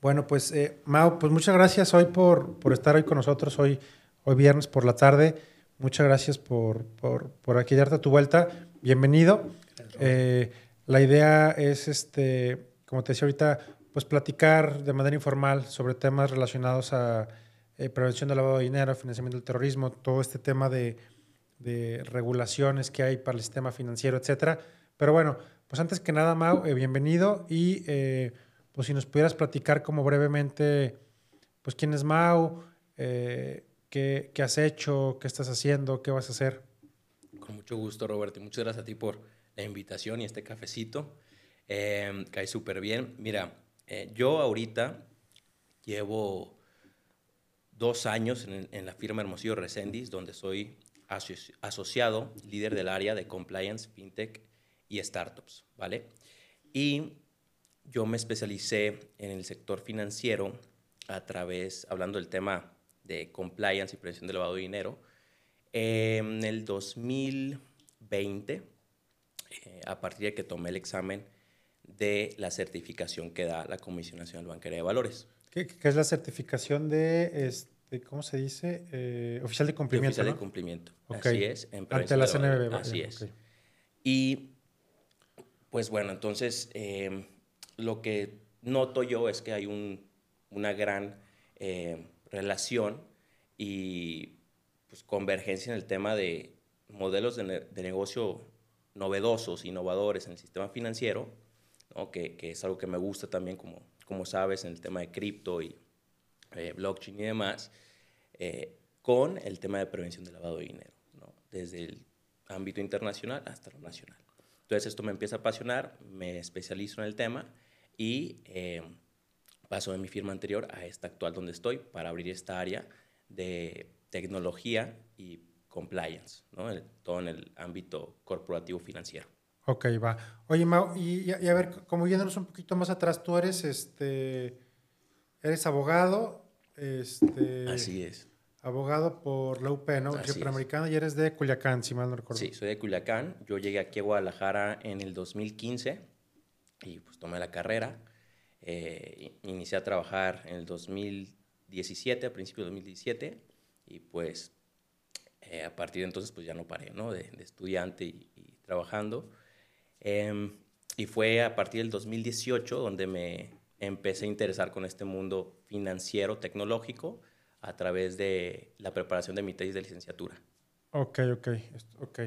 Bueno, pues eh, Mau, pues muchas gracias hoy por, por estar hoy con nosotros, hoy, hoy viernes por la tarde. Muchas gracias por, por, por aquí darte tu vuelta. Bienvenido. Eh, la idea es, este, como te decía ahorita, pues platicar de manera informal sobre temas relacionados a eh, prevención del lavado de dinero, financiamiento del terrorismo, todo este tema de, de, regulaciones que hay para el sistema financiero, etcétera. Pero bueno, pues antes que nada, Mau, eh, bienvenido y pues si nos pudieras platicar como brevemente, pues quién es Mau, qué, qué has hecho, qué estás haciendo, qué vas a hacer. Con mucho gusto, Roberto, y muchas gracias a ti por la invitación y este cafecito. Eh, cae súper bien. Mira, eh, yo ahorita llevo dos años en, la firma Hermosillo Resendis, donde soy aso asociado, líder del área de compliance, fintech y startups, ¿vale? Y yo me especialicé en el sector financiero a través, hablando del tema de compliance y prevención del lavado de dinero, en el 2020, eh, a partir de que tomé el examen de la certificación que da la Comisión Nacional Bancaria de Valores. ¿Qué, qué es la certificación de, este, ¿cómo se dice? Eh, oficial de cumplimiento. De oficial ¿no? de cumplimiento. Okay. Así es. En Ante la CNBB. Así es. Y pues bueno, entonces eh, lo que noto yo es que hay un, una gran eh, relación y pues, convergencia en el tema de modelos de, ne de negocio novedosos, innovadores en el sistema financiero, ¿no? que, que, es algo que me gusta también, como, como sabes, en el tema de cripto y eh, blockchain y demás, eh, con el tema de prevención del lavado de dinero, ¿no? desde el ámbito internacional hasta lo nacional. Entonces esto me empieza a apasionar, me especializo en el tema y eh, paso de mi firma anterior a esta actual donde estoy para abrir esta área de tecnología y compliance, ¿no? El, todo en el ámbito corporativo financiero. Ok, va. Oye, Mau, y, y, a ver, como yéndonos un poquito más atrás, tú eres, este, eres abogado, este... Así es. Abogado por la UP, ¿no? Y eres de Culiacán, si mal no recuerdo. Sí, soy de Culiacán. Yo llegué aquí a Guadalajara en el 2015 y pues tomé la carrera. Eh, inicié a trabajar en el 2017, a principios de 2017, y pues eh, a partir de entonces pues ya no paré, ¿no? De, de estudiante y, y trabajando. Eh, y fue a partir del 2018 donde me empecé a interesar con este mundo financiero, tecnológico, a través de la preparación de mi tesis de licenciatura. Ok, ok, ok.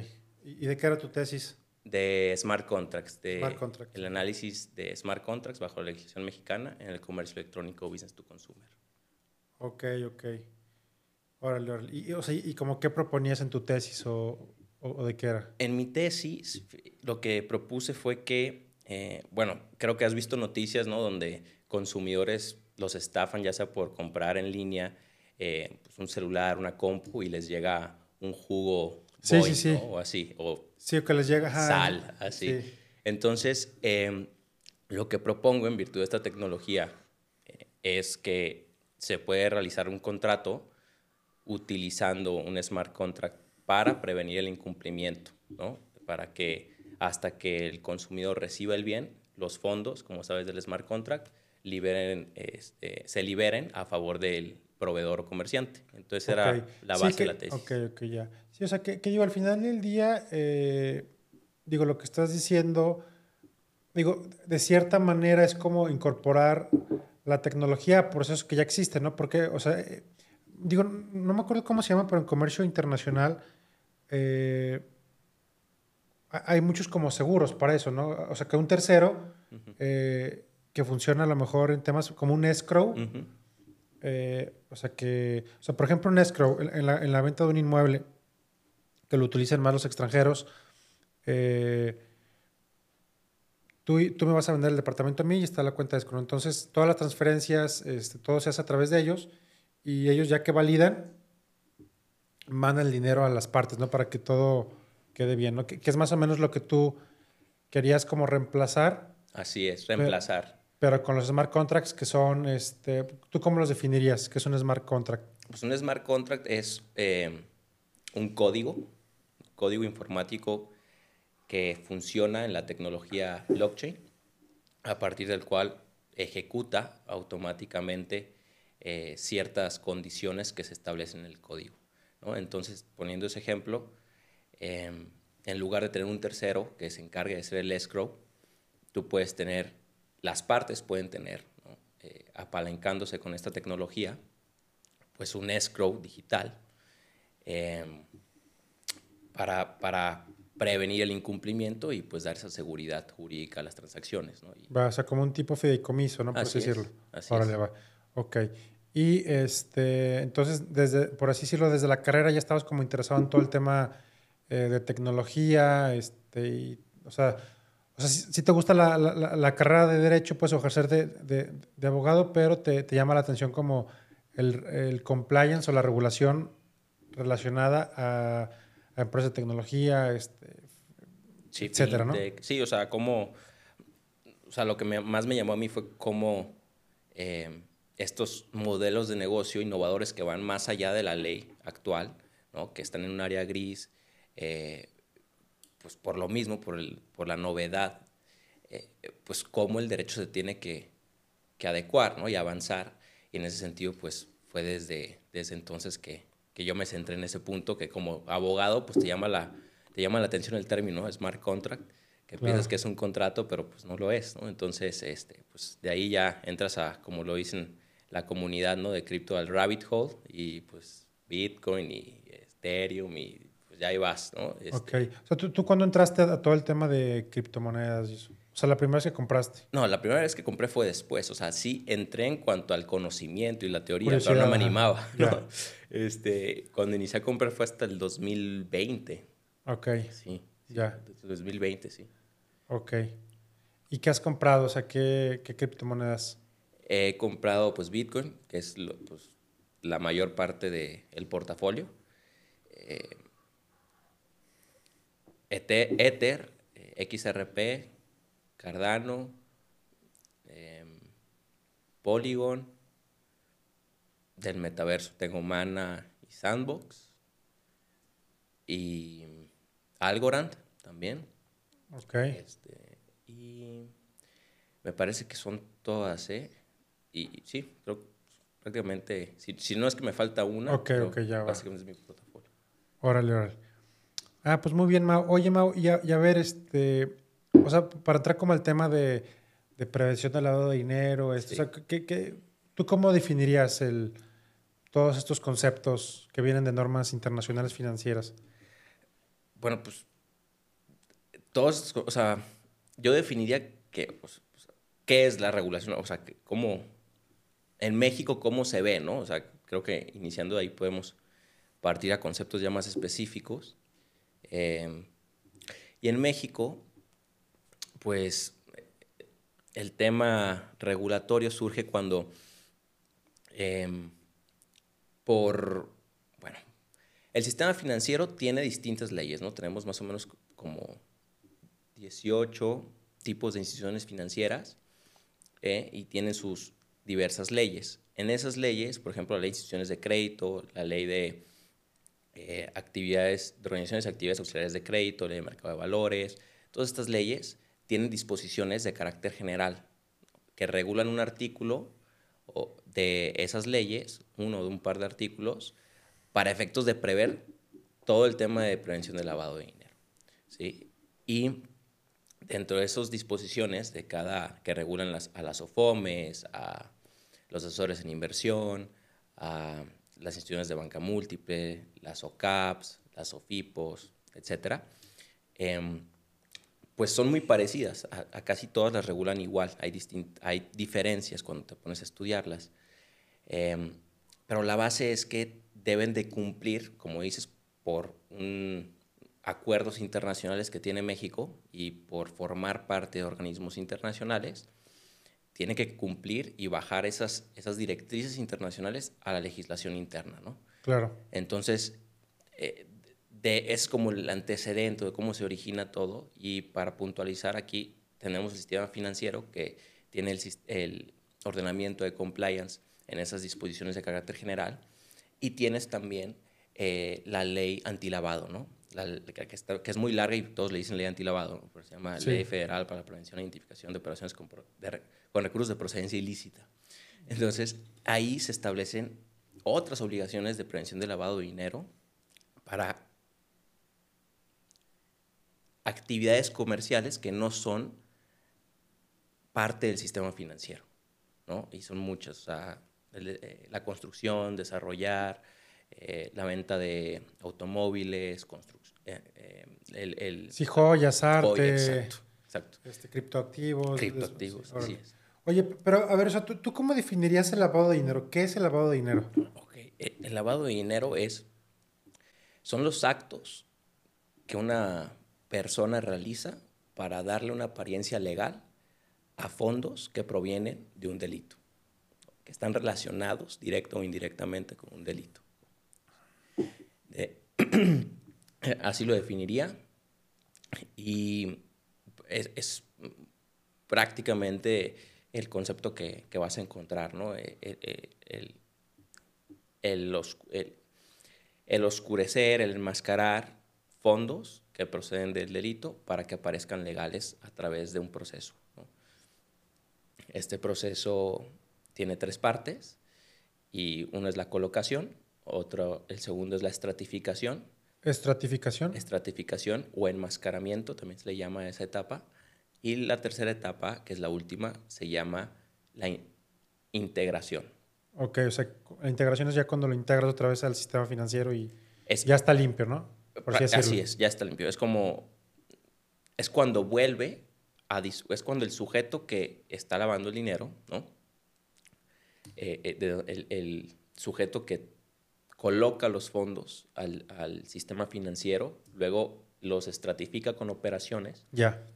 ¿Y de qué era tu tesis? De smart contracts, de smart contracts. el análisis de smart contracts bajo la legislación mexicana en el comercio electrónico business to consumer. Ok, ok. Órale, órale. ¿Y, o sea, ¿y como qué proponías en tu tesis o, o, de qué era? En mi tesis lo que propuse fue que, eh, bueno, creo que has visto noticias, ¿no? Donde consumidores los estafan ya sea por comprar en línea eh, pues un celular, una compu y les llega un jugo sí, boy, sí, sí. ¿no? o así, o sí, o que les llega ajá, sal, así. Sí. Entonces, eh, lo que propongo en virtud de esta tecnología eh, es que se puede realizar un contrato utilizando un smart contract para prevenir el incumplimiento, ¿no? Para que hasta que el consumidor reciba el bien, los fondos, como sabes del smart contract, liberen, este, se liberen a favor del proveedor o comerciante. Entonces okay. era la base sí, que, de la tesis. Ok, ok, ya. Sí, o sea, que, que digo, al final del día, eh, digo, lo que estás diciendo, digo, de cierta manera es como incorporar la tecnología a procesos que ya existen, ¿no? Porque, o sea, eh, digo, no me acuerdo cómo se llama, pero en comercio internacional eh, hay muchos como seguros para eso, ¿no? O sea, que un tercero uh -huh. que funciona a lo mejor en temas como un escrow, uh -huh. Eh, o sea, que, o sea, por ejemplo, un escrow en, la, en la, venta de un inmueble, que lo utilizan más los extranjeros, eh, tú, tú, me vas a vender el departamento a mí y está la cuenta de escrow. Entonces, todas las transferencias, este, todo se hace a través de ellos y ellos ya que validan, mandan el dinero a las partes, ¿no? Para que todo quede bien, ¿no? Que, que, es más o menos lo que tú querías como reemplazar. Así es, reemplazar. Pero, pero con los smart contracts que son, este, ¿tú cómo los definirías? ¿Qué es un smart contract? Pues un smart contract es eh, un código, código informático que funciona en la tecnología blockchain, a partir del cual ejecuta automáticamente eh, ciertas condiciones que se establecen en el código. ¿no? Entonces, poniendo ese ejemplo, em, en lugar de tener un tercero que se encargue de hacer el escrow, tú puedes tener, las partes pueden tener, eh, apalancándose con esta tecnología, pues un escrow digital em, para, para prevenir el incumplimiento y pues dar esa seguridad jurídica a las transacciones. ¿no? va, o sea, como un tipo fideicomiso, ¿no? Por así, decirlo. así Órale, va. Ok. Y este, entonces, desde, por así decirlo, desde la carrera ya estabas como interesado en todo el tema eh, de tecnología, este, y, o sea, o sea si, te gusta la, la, carrera de derecho, pues ejercer de, de, de abogado, pero te, te, llama la atención como el, el compliance o la regulación relacionada a a empresas de tecnología, este, etcétera, ¿no? Sí, o sea, como, o sea, lo que más me llamó a mí fue cómo eh, estos modelos de negocio innovadores que van más allá de la ley actual, ¿no? que están en un área gris, eh, pues por lo mismo, por, el, por la novedad, eh, pues cómo el derecho se tiene que, que adecuar ¿no? y avanzar. Y en ese sentido, pues fue desde, desde entonces que, que yo me centré en ese punto, que como abogado, pues te llama la, te llama la atención el término smart contract, que piensas que es un contrato, pero pues no lo es, ¿no? Entonces, este, pues de ahí ya entras a, como lo dicen la comunidad, ¿no? De cripto al rabbit hole y pues Bitcoin y Ethereum y ya ahí vas, ¿no? Este, ok. O sea, ¿tú, ¿tú cuándo entraste a todo el tema de criptomonedas y eso? O sea, la primera vez que compraste. No, la primera vez que compré fue después. O sea, sí entré en cuanto al conocimiento y la teoría, pero no me animaba. Este, cuando inicié a comprar fue hasta el 2020. Ok. Sí. Ya. 2020, sí. Ok. ¿Y qué has comprado? O sea, ¿qué, qué criptomonedas? He comprado, pues, Bitcoin, que es pues, la mayor parte del portafolio. Eh, Ether, eh, XRP, Cardano, em, Polygon, del metaverso tengo Mana y Sandbox, y Algorand también. Ok. Este, y me parece que son todas, ¿eh? Y sí, creo prácticamente, si, no es que me falta una, ok, ok, ya básicamente es mi portafolio. Órale, órale. Ah, pues muy bien, Mau. Oye, Mau, y a, y a ver, este, o sea, para entrar como al tema de, de prevención del lavado de dinero, esto, o sea, ¿qué, qué, tú cómo definirías el, todos estos conceptos que vienen de normas internacionales financieras? Bueno, pues, todos, o sea, yo definiría que, pues, qué es la regulación, o sea, cómo, en México, cómo se ve, ¿no? O sea, creo que iniciando ahí podemos partir a conceptos ya más específicos. Eh, y en México, pues el tema regulatorio surge cuando em, por, bueno, el sistema financiero tiene distintas leyes, ¿no? Tenemos más o menos como 18 tipos de instituciones financieras ¿eh? y tienen sus diversas leyes. En esas leyes, por ejemplo, la ley de instituciones de crédito, la ley de eh, actividades, de organizaciones de actividades auxiliares de crédito, ley de mercado de valores, todas estas leyes tienen disposiciones de carácter general que regulan un artículo de esas leyes, uno de un par de artículos, para efectos de prever todo el tema de prevención del lavado de dinero. ¿sí? Y dentro de esas disposiciones de cada que regulan las, a las OFOMES, a los asesores en inversión, a las instituciones de banca múltiple, las OCAPs, las OFIPOS, etc., pues son muy parecidas, a, casi todas las regulan igual, hay, hay diferencias cuando te pones a estudiarlas, em, pero la base es que deben de cumplir, como dices, por acuerdos internacionales que tiene México y por formar parte de organismos internacionales, tiene que cumplir y bajar esas, esas directrices internacionales a la legislación interna, ¿no? Claro. Entonces, eh, es como el antecedente de cómo se origina todo. Y para puntualizar aquí, tenemos el sistema financiero que tiene el, el ordenamiento de compliance en esas disposiciones de carácter general. Y tienes también eh, la ley antilavado, ¿no? Que, es muy larga y todos le dicen ley antilavado, pero se llama Ley Federal para la Prevención e Identificación de Operaciones con, con recursos de procedencia ilícita. Entonces, ahí se establecen otras obligaciones de prevención de lavado de dinero para actividades comerciales que no son parte del sistema financiero, ¿no? Y son muchas, o sea, eh, la construcción, desarrollar, eh, la venta de automóviles, construcción, eh, el, el, Sí, joyas, arte. exacto, exacto. Este, criptoactivos. Criptoactivos, así es. Oye, pero a ver, o ¿tú, ¿tú, cómo definirías el lavado de dinero? ¿Qué es el lavado de dinero? Okay. El lavado de dinero es, son los actos que una persona realiza para darle una apariencia legal a fondos que provienen de un delito, que están relacionados directo o indirectamente con un delito. así lo definiría y es, prácticamente el concepto que, vas a encontrar, ¿no? E, e, e, el, el, oscurecer, el enmascarar fondos que proceden del delito para que aparezcan legales a través de un proceso. Este proceso tiene tres partes y una es la colocación, otro, el segundo es la estratificación. ¿Estratificación? Estratificación o enmascaramiento, también se le llama a esa etapa. Y la tercera etapa, que es la última, se llama la integración. Ok, o sea, la integración es ya cuando lo integras otra vez al sistema financiero y ya está limpio, ¿no? así, es, ya está limpio. Es como, es cuando vuelve, a, es cuando el sujeto que está lavando el dinero, ¿no? Eh, eh, el, el, sujeto que coloca los fondos al, al, sistema financiero, luego los estratifica con operaciones. Ya.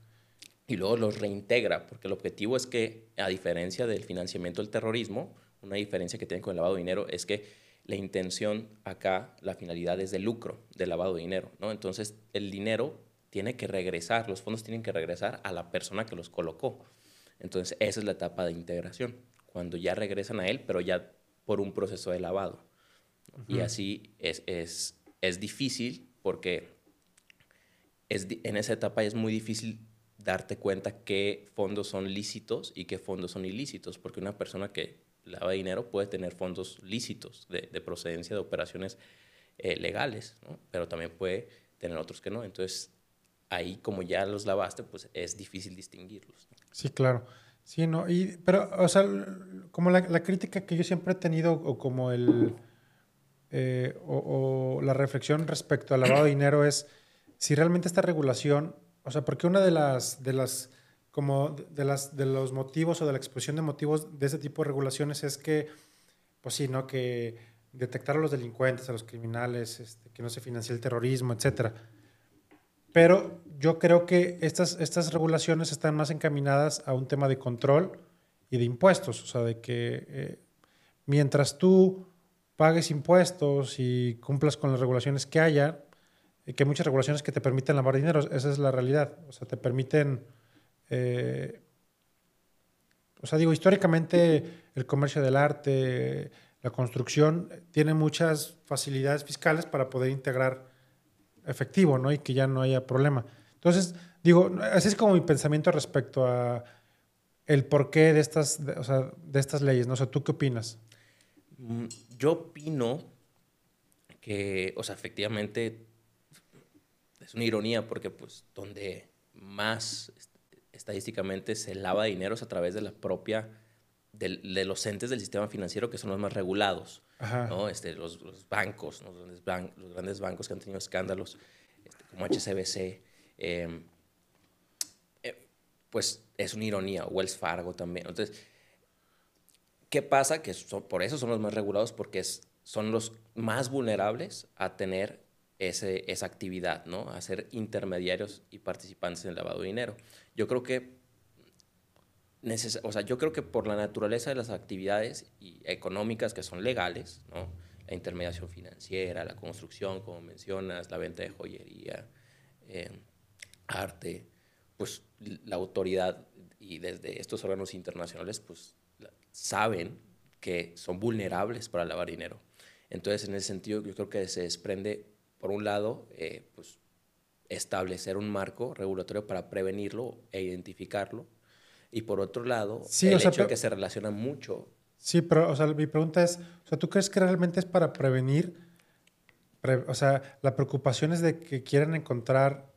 Y luego los reintegra, porque el objetivo es que, a diferencia del financiamiento del terrorismo, una diferencia que tiene con el lavado de dinero es que la intención acá, la finalidad es de lucro, de lavado de dinero, ¿no? Entonces, el dinero tiene que regresar, los fondos tienen que regresar a la persona que los colocó. Entonces, esa es la etapa de integración, cuando ya regresan a él, pero ya por un proceso de lavado. Y así es, es, es difícil porque es, en esa etapa es muy difícil darte cuenta qué fondos son lícitos y qué fondos son ilícitos, porque una persona que lava dinero puede tener fondos lícitos de, de procedencia de operaciones eh, legales, ¿no? pero también puede tener otros que no. Entonces, ahí como ya los lavaste, pues es difícil distinguirlos. Sí, claro. Sí, no, y, pero, o sea, como la, la crítica que yo siempre he tenido, o como el eh, o, la reflexión respecto al lavado de dinero es si realmente esta regulación, o sea, porque una de las, de las, como de, las, de los motivos o de la exposición de motivos de ese tipo de regulaciones es que, pues sí, ¿no? Que detectar a los delincuentes, a los criminales, este, que no se financie el terrorismo, etcétera. Pero yo creo que estas, estas regulaciones están más encaminadas a un tema de control y de impuestos, o sea, de que eh, mientras tú pagues impuestos y cumplas con las regulaciones que haya, que hay muchas regulaciones que te permiten lavar dinero, esa es la realidad. O sea, te permiten... Eh, o sea, digo, históricamente el comercio del arte, la construcción, tiene muchas facilidades fiscales para poder integrar efectivo, ¿no? Y que ya no haya problema. Entonces, digo, así es como mi pensamiento respecto a el porqué de estas, o sea, de estas leyes, ¿no? O sea, ¿tú qué opinas? Mm, yo opino que, o sea, efectivamente es una ironía porque pues donde más estadísticamente se lava dinero es a través de la propia, de, los entes del sistema financiero que son los más regulados, ¿no? Este, los, bancos, los, grandes bancos que han tenido escándalos este, como HCBC, em, eh, pues es una ironía, Wells Fargo también. Entonces, ¿Qué pasa? Que por eso son los más regulados, porque son los más vulnerables a tener ese, esa actividad, ¿no? A ser intermediarios y participantes en el lavado de dinero. Yo creo que o sea, yo creo que por la naturaleza de las actividades económicas que son legales, ¿no? la intermediación financiera, la construcción, como mencionas, la venta de joyería, eh, arte, pues la autoridad y desde estos órganos internacionales, pues saben que son vulnerables para lavar dinero. Entonces, en ese sentido, yo creo que se desprende, por un lado, eh, pues, establecer un marco regulatorio para prevenirlo e identificarlo. Y por otro lado, Sí, el o sea, hecho de que se relaciona mucho. Sí, pero, o sea, mi pregunta es, o sea, ¿tú crees que realmente es para prevenir? Pre- o sea, la preocupación es de que quieren encontrar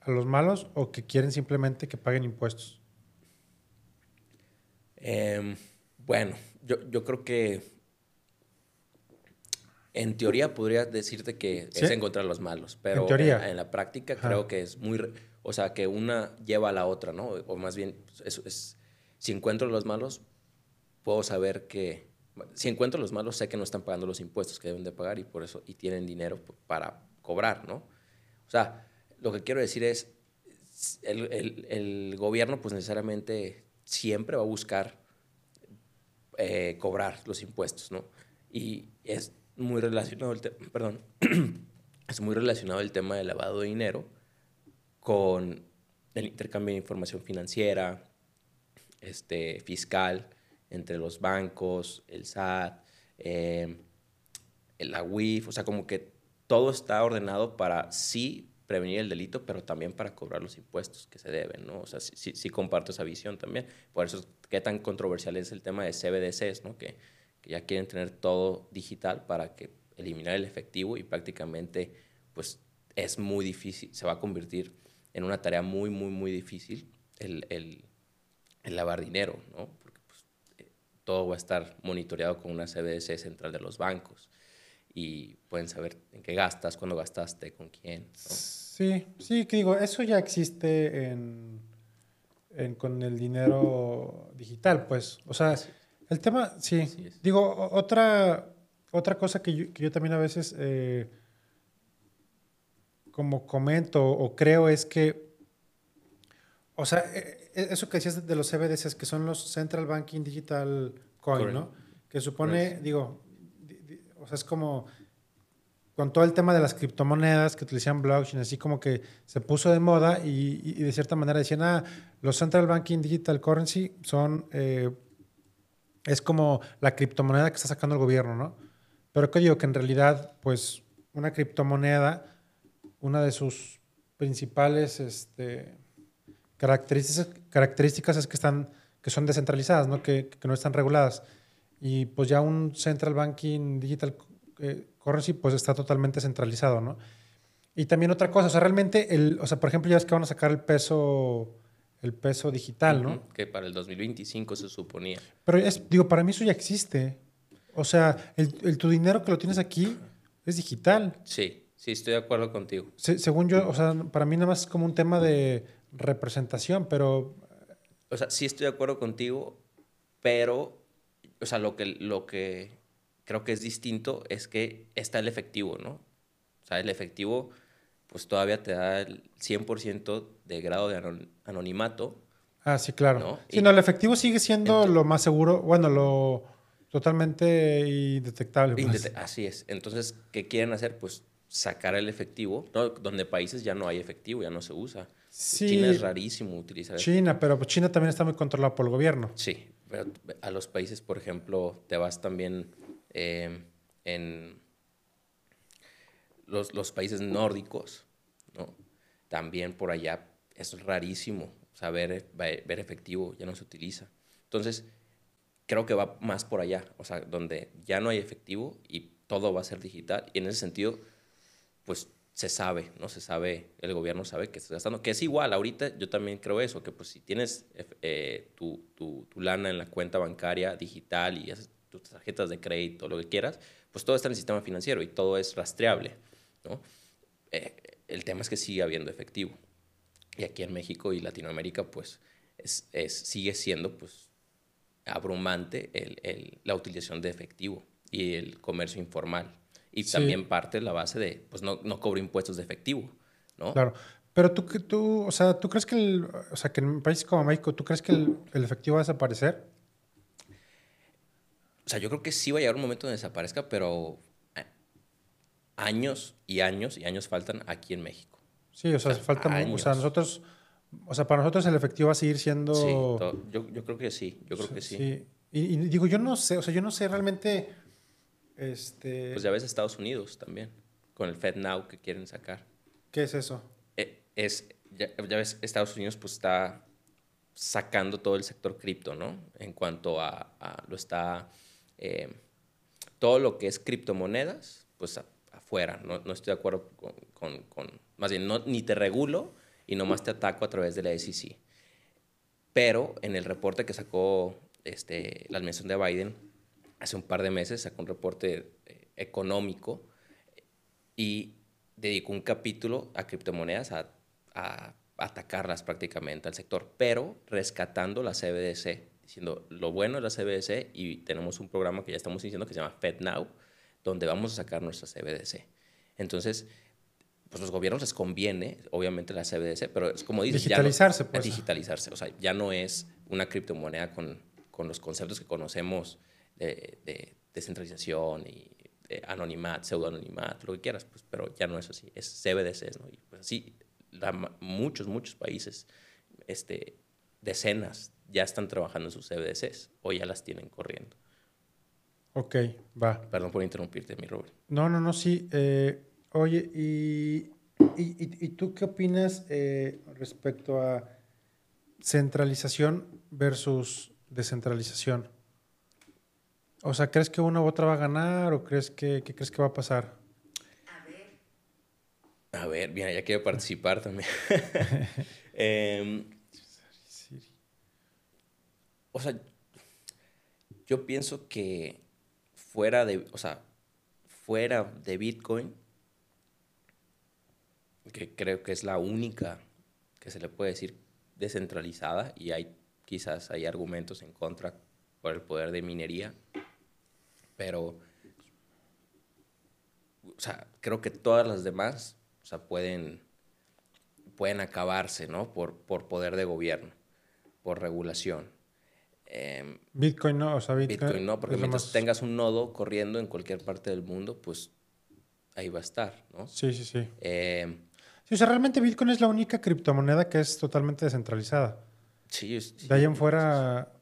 a los malos o que quieren simplemente que paguen impuestos. Em, bueno, yo, yo creo que en teoría podría decirte que Sí. es encontrar los malos, pero En teoría. en, la práctica Ajá. creo que es muy, o sea, que una lleva a la otra, ¿no? O más bien, es, es- si encuentro los malos, puedo saber que, si encuentro los malos, sé que no están pagando los impuestos que deben de pagar y por eso, y tienen dinero para cobrar, ¿no? O sea, lo que quiero decir es, el, el- el gobierno pues necesariamente siempre va a buscar eh, cobrar los impuestos, ¿no? Y es muy relacionado el perdón, es muy relacionado el tema del lavado de dinero con el intercambio de información financiera, este, fiscal, entre los bancos, el SAT, eh, la UIF, o sea, como que todo está ordenado para sí prevenir el delito, pero también para cobrar los impuestos que se deben, ¿no? O sea, sí, sí- comparto esa visión también. Por eso, qué tan controversial es el tema de CBDCs, ¿no? Que, que ya quieren tener todo digital para que eliminar el efectivo y prácticamente, pues, es muy difícil, se va a convertir en una tarea muy, muy, muy difícil el, el- el lavar dinero, ¿no? Porque pues, eh, todo va a estar monitoreado con una CBDC central de los bancos y pueden saber en qué gastas, cuándo gastaste, con quién. ¿no? Sí, sí, que digo, eso ya existe en, en- con el dinero digital, pues. O sea, el tema, sí. Digo, otra, otra cosa que yo, que yo también a veces eh, como comento o creo es que, o sea, eh, eh, eso que decías de los CBDCs, que son los Central Banking Digital Coin, ¿no? Que supone, digo, di- di- o sea, es como con todo el tema de las criptomonedas que utilizan blockchain, así como que se puso de moda y, de cierta manera decían, ah, los Central Banking Digital Currency son, eh, es como la criptomoneda que está sacando el gobierno, ¿no? Pero que digo que en realidad, pues, una criptomoneda, una de sus principales este, características, características es que, están, que son descentralizadas, ¿no? Que no están reguladas. Y pues ya un Central Banking Digital eh, Currency pues está totalmente centralizado, ¿no? Y también otra cosa, o sea, realmente, el, o sea, por ejemplo, ya es que van a sacar el peso, el peso digital, ¿no? Ujú, Que para el 2025 se suponía. Pero es, digo, para mí eso ya existe. O sea, el, el- tu dinero que lo tienes aquí es digital. Sí, sí, estoy de acuerdo contigo. Se- según yo, o sea, para mí nada más es como un tema de representación, pero O sea, sí estoy de acuerdo contigo, pero, o sea, lo que, lo que creo que es distinto es que está el efectivo, ¿no? O sea, el efectivo, pues todavía te da el 100% de grado de anon- anonimato. Ah, sí, claro. ¿No? Sí, Y- no, el efectivo sigue siendo lo más seguro, bueno, lo totalmente indetectable. pues. Así es. Entonces, ¿qué quieren hacer? Pues sacar el efectivo, ¿no? Donde países ya no hay efectivo, ya no se usa. Sí, China es rarísimo utilizar China, pero pues China también está muy controlado por el gobierno. Sí, a los países, por ejemplo, te vas también eh, en los, los países nórdicos, ¿no? También por allá es rarísimo saber ver, efectivo, ya no se utiliza. Entonces, creo que va más por allá, o sea, donde ya no hay efectivo y todo va a ser digital. Y en ese sentido, pues se sabe, ¿no? Se sabe, el gobierno sabe que estás gastando, que es igual, ahorita yo también creo eso, que pues si tienes eh, tu, tu, tu, lana en la cuenta bancaria digital y haces tus tarjetas de crédito, lo que quieras, pues todo está en el sistema financiero y todo es rastreable, ¿no? Eh, el tema es que sigue habiendo efectivo. Y aquí en México y Latinoamérica, pues es, es, sigue siendo pues abrumante el, el, la utilización de efectivo y el comercio informal. Y sí. también parte de la base de, pues no, no cobro impuestos de efectivo, ¿no? Claro. Pero tú, tú, o sea, ¿tú crees que, el, o sea, que en un país como México, ¿tú crees que el, el, efectivo va a desaparecer? O sea, yo creo que sí va a llegar un momento donde desaparezca, pero años y años y años faltan aquí en México. Sí, o sea, o sea falta, años. o sea, nosotros, o sea, para nosotros el efectivo va a seguir siendo... Sí, yo, yo, creo que sí, yo creo que sí. sí. Y, y, digo, yo no sé, o sea, yo no sé realmente, este... Pues ya ves Estados Unidos también, con el FedNow que quieren sacar. ¿Qué es eso? Eh, es, ya, ves, Estados Unidos pues está sacando todo el sector cripto, ¿no? En cuanto a, lo está, eh, todo lo que es criptomonedas, pues afuera, no, no, estoy de acuerdo con, con, más bien, no, ni te regulo y nomás te ataco a través de la SEC. Pero en el reporte que sacó este, la administración de Biden hace un par de meses, sacó un reporte eh, económico y dedicó un capítulo a criptomonedas, a, a, atacarlas prácticamente al sector, pero rescatando la CBDC, diciendo lo bueno de la CBDC y tenemos un programa que ya estamos diciendo que se llama FedNow, donde vamos a sacar nuestra CBDC. Entonces, pues los gobiernos les conviene, obviamente la CBDC, pero es como dices, digitalizarse, pues. Digitalizarse, o sea, ya no es una criptomoneda con, con los conceptos que conocemos de, de descentralización y de anonimat, pseudoanonimat, lo que quieras, pues, pero ya no es así, es CBDC, ¿no? Y pues así, muchos, muchos países, este, decenas, ya están trabajando en sus CBDCs o ya las tienen corriendo. Ok, va. Perdón por interrumpirte, mi Robert. No, no, no, sí. Eh, Oye, ¿y, y, tú qué opinas eh, respecto a centralización versus descentralización? O sea, ¿crees que una u otra va a ganar o crees que, crees que va a pasar? A ver. A ver, mira, ya quiero participar también. Em, o sea, yo pienso que fuera de, o sea, fuera de Bitcoin, que creo que es la única que se le puede decir descentralizada y hay quizás hay argumentos en contra por el poder de minería, pero o sea, creo que todas las demás o sea, pueden, pueden acabarse ¿no? por, por poder de gobierno, por regulación. Em, Bitcoin no, o sea, Bitcoin, no, porque mientras tengas un nodo corriendo en cualquier parte del mundo, pues ahí va a estar, ¿no? Sí, sí, sí. Eh, o sea, realmente Bitcoin es la única criptomoneda que es totalmente descentralizada. Sí, De ahí en fuera,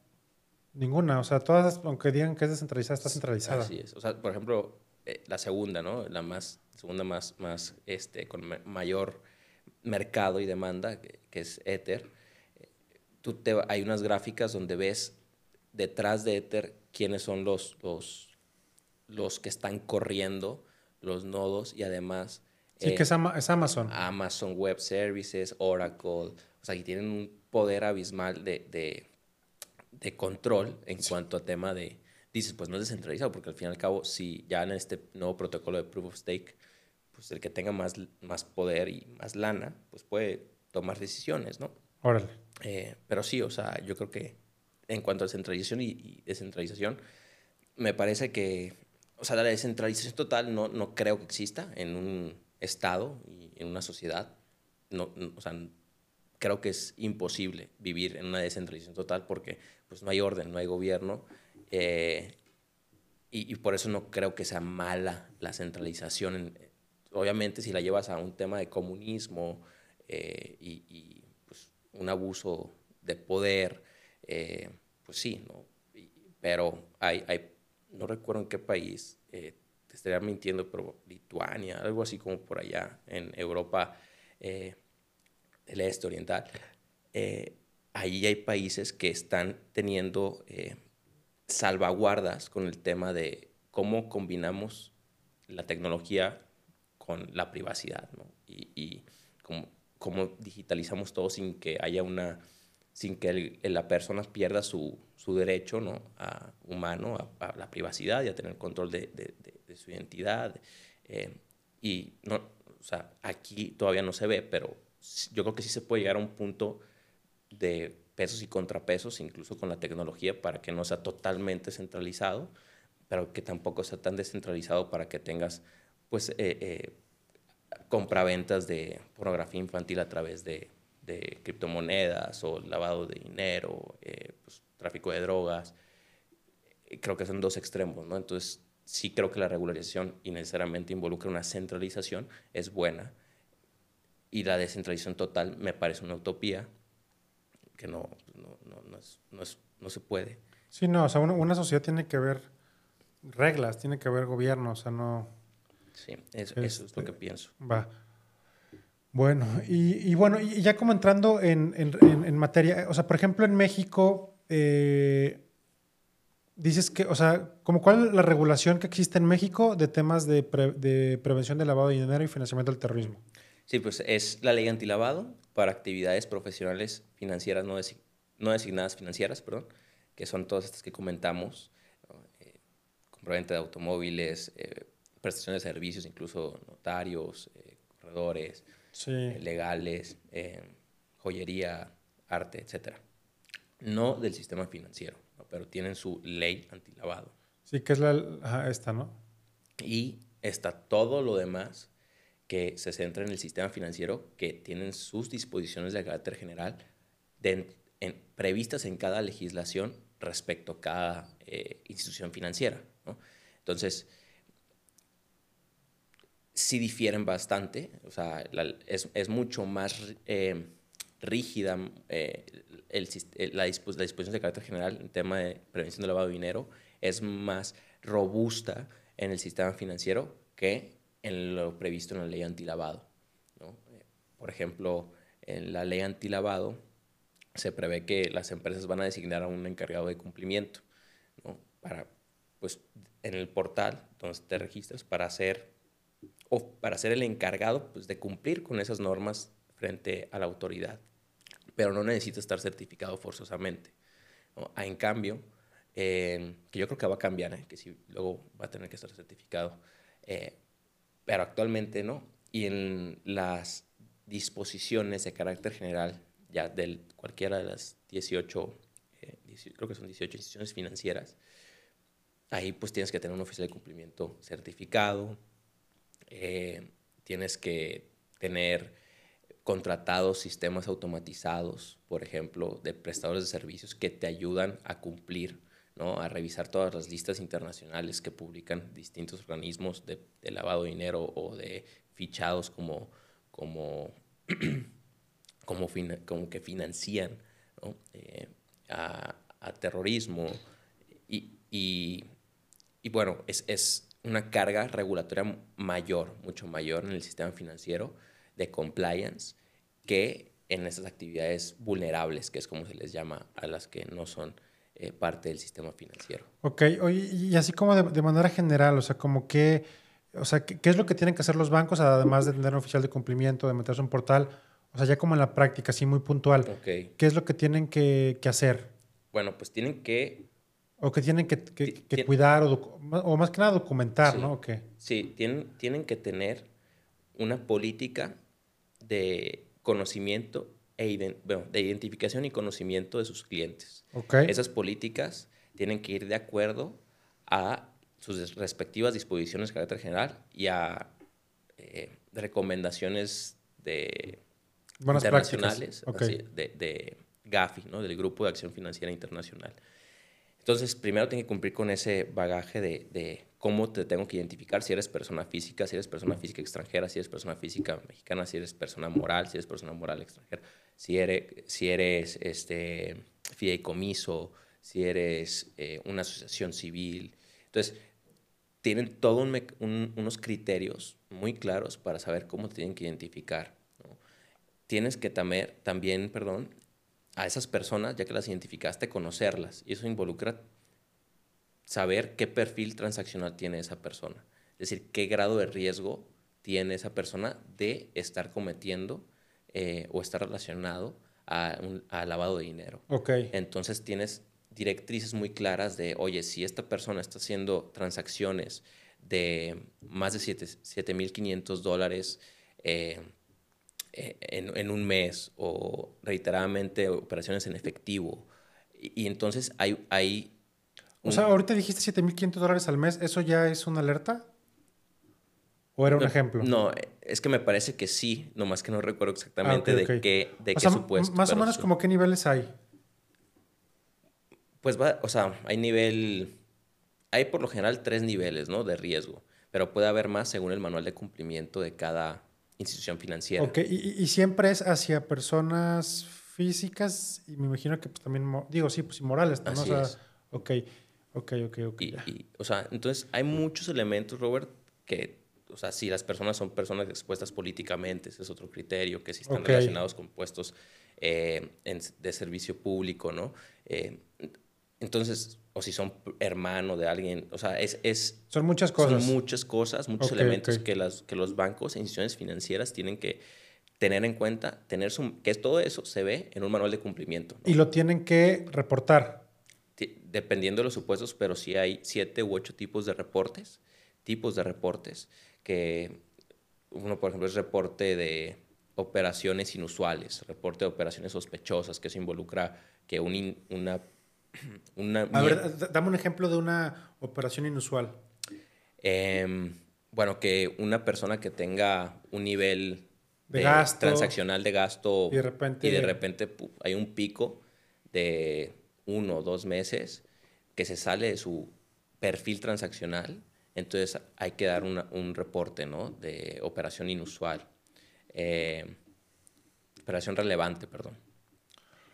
ninguna. O sea, todas, aunque digan que es descentralizada, está centralizada. Así es. O sea, por ejemplo, eh, la segunda, ¿no? La más, segunda más, más, este, con mayor mercado y demanda, que, es Ether. Tú te, hay unas gráficas donde ves detrás de Ether quiénes son los, los, los que están corriendo los nodos y además Sí, que es, Amazon. Amazon Web Services, Oracle. O sea, que tienen un poder abismal de, de, control en cuanto a tema de... Dices, pues no es descentralizado, porque al fin y al cabo, si ya en este nuevo protocolo de Proof of Stake, pues el que tenga más, más poder y más lana, pues puede tomar decisiones, ¿no? Órale. Eh, pero sí, o sea, yo creo que en cuanto a centralización y, descentralización, me parece que, o sea, la descentralización total no, no creo que exista en un Estado y en una sociedad, no, o sea, creo que es imposible vivir en una descentralización total porque pues, no hay orden, no hay gobierno. Eh, y, por eso no creo que sea mala la centralización. obviamente, si la llevas a un tema de comunismo eh, y, pues, un abuso de poder, eh, pues sí, ¿no? pero hay, no recuerdo en qué país, te estaría mintiendo, pero Lituania, algo así como por allá, en Europa del Este Oriental, eh, ahí hay países que están teniendo eh, salvaguardas con el tema de cómo combinamos la tecnología con la privacidad, ¿no? Y, y cómo, cómo, digitalizamos todo sin que haya una, sin que la persona pierda su, su derecho ¿no? a, humano a, la privacidad y a tener control de, de su identidad. Eh, y no, o sea, aquí todavía no se ve, pero yo creo que sí se puede llegar a un punto de pesos y contrapesos, incluso con la tecnología, para que no sea totalmente centralizado, pero que tampoco sea tan descentralizado para que tengas, pues, eh, eh, compraventas de pornografía infantil a través de, de criptomonedas o lavado de dinero, pues, tráfico de drogas. Creo que son dos extremos, ¿no? Entonces, sí creo que la regularización y necesariamente involucra una centralización es buena. Y la descentralización total me parece una utopía que no, no, no, es, no, es, no se puede. Sí, no, o sea, una, sociedad tiene que haber reglas, tiene que haber gobierno, o sea, no... Sí, eso, es lo que este, pienso. Va. Bueno, y, bueno, y ya como entrando en, en, materia, o sea, por ejemplo, en México, eh, dices que, o sea, como cuál es la regulación que existe en México de temas de, de, prevención de lavado de dinero y financiamiento del terrorismo. Sí, pues es la ley antilavado para actividades profesionales financieras no, no designadas financieras, perdón, que son todas estas que comentamos, eh, compraventa de automóviles, eh, prestación de servicios, incluso notarios, eh, corredores, eh, legales, eh, joyería, arte, etc. No del sistema financiero, pero tienen su ley antilavado. Sí, que es la, esta, ¿no? Y está todo lo demás que se centra en el sistema financiero, que tienen sus disposiciones de carácter general previstas en cada legislación respecto a cada eh, institución financiera. Entonces, sí difieren bastante, o sea, es, es, mucho más eh, rígida eh, el, la, disposición de carácter general en tema de prevención de lavado de dinero, es más robusta en el sistema financiero que en lo previsto en la ley antilavado. ¿no? Por ejemplo, en la ley antilavado se prevé que las empresas van a designar a un encargado de cumplimiento ¿no? para, pues, en el portal donde te registras para hacer o para ser el encargado pues, de cumplir con esas normas frente a la autoridad. Pero no necesita estar certificado forzosamente. Ah, en cambio, que yo creo que va a cambiar, ¿eh? que sí, luego va a tener que estar certificado, eh, pero actualmente no. Y en las disposiciones de carácter general, ya de cualquiera de las 18, eh, creo que son 18 instituciones financieras, ahí pues tienes que tener un oficial de cumplimiento certificado, eh, tienes que tener contratados sistemas automatizados, por ejemplo, de prestadores de servicios que te ayudan a cumplir, ¿no? a revisar todas las listas internacionales que publican distintos organismos de, lavado de dinero o de fichados como, como, como, como que financian eh, a, terrorismo. Y, y, y bueno, es, es una carga regulatoria mayor, mucho mayor en el sistema financiero de compliance que en esas actividades vulnerables, que es como se les llama a las que no son eh, parte del sistema financiero. Ok, y así como de, manera general, o sea, como que, o sea, ¿qué, es lo que tienen que hacer los bancos, además de tener un oficial de cumplimiento, de meterse en un portal? O sea, ya como en la práctica, así muy puntual. ¿Qué es lo que tienen que, que hacer? Bueno, pues tienen que o que tienen que, cuidar o, más que nada documentar, ¿no? Sí, tienen, tienen que tener una política de conocimiento e bueno, de identificación y conocimiento de sus clientes. Esas políticas tienen que ir de acuerdo a sus respectivas disposiciones de carácter general y a eh, recomendaciones de internacionales de, de, GAFI, ¿no? del Grupo de Acción Financiera Internacional. Entonces, primero tengo que cumplir con ese bagaje de, cómo te tengo que identificar, si eres persona física, si eres persona física extranjera, si eres persona física mexicana, si eres persona moral, si eres persona moral extranjera, si eres, si eres este, fideicomiso, si eres eh, una asociación civil. Entonces, tienen todos unos criterios muy claros para saber cómo te tienen que identificar. Tienes que también, también perdón, a esas personas, ya que las identificaste, conocerlas. Y eso involucra saber qué perfil transaccional tiene esa persona. Es decir, qué grado de riesgo tiene esa persona de estar cometiendo eh, o estar relacionado a, un, lavado de dinero. Okay. Entonces tienes directrices muy claras de, oye, si esta persona está haciendo transacciones de más de 7.500 dólares, eh, eh, en, un mes o reiteradamente operaciones en efectivo. Y, entonces hay... hay O sea, ahorita dijiste 7.500 dólares al mes, ¿eso ya es una alerta? ¿O era un ejemplo? No, es que me parece que sí, nomás que no recuerdo exactamente ah, de qué, de qué supuesto. Más o menos como qué niveles hay. Pues va, o sea, hay nivel... Hay por lo general tres niveles, ¿no? De riesgo, pero puede haber más según el manual de cumplimiento de cada, institución financiera. Ok, y, siempre es hacia personas físicas y me imagino que pues, también, digo, sí, pues y morales, ¿no? Así o sea, es. Ok, ok, ok, ok. o sea, entonces hay muchos elementos, Robert, que o sea, si las personas son personas expuestas políticamente, ese es otro criterio, que si están relacionados con puestos eh, en- de servicio público, ¿no? Eh, entonces, o si son hermano de alguien, o sea, es, es Son muchas cosas. son muchas cosas, muchos elementos que, las, que los bancos e instituciones financieras tienen que tener en cuenta, tener su, que todo eso se ve en un manual de cumplimiento. ¿no? Y lo tienen que reportar. Dependiendo de los supuestos, pero sí hay siete u ocho tipos de reportes, tipos de reportes, que uno, por ejemplo, es reporte de operaciones inusuales, reporte de operaciones sospechosas, que eso involucra que un in- una... una A ver, dame un ejemplo de una operación inusual. Em, bueno, que una persona que tenga un nivel De gasto. transaccional de gasto Y de repente- y de repente, pu- hay un pico de uno o dos meses que se sale de su perfil transaccional, entonces hay que dar una- un reporte ¿no? de operación inusual, Eh, operación relevante, perdón.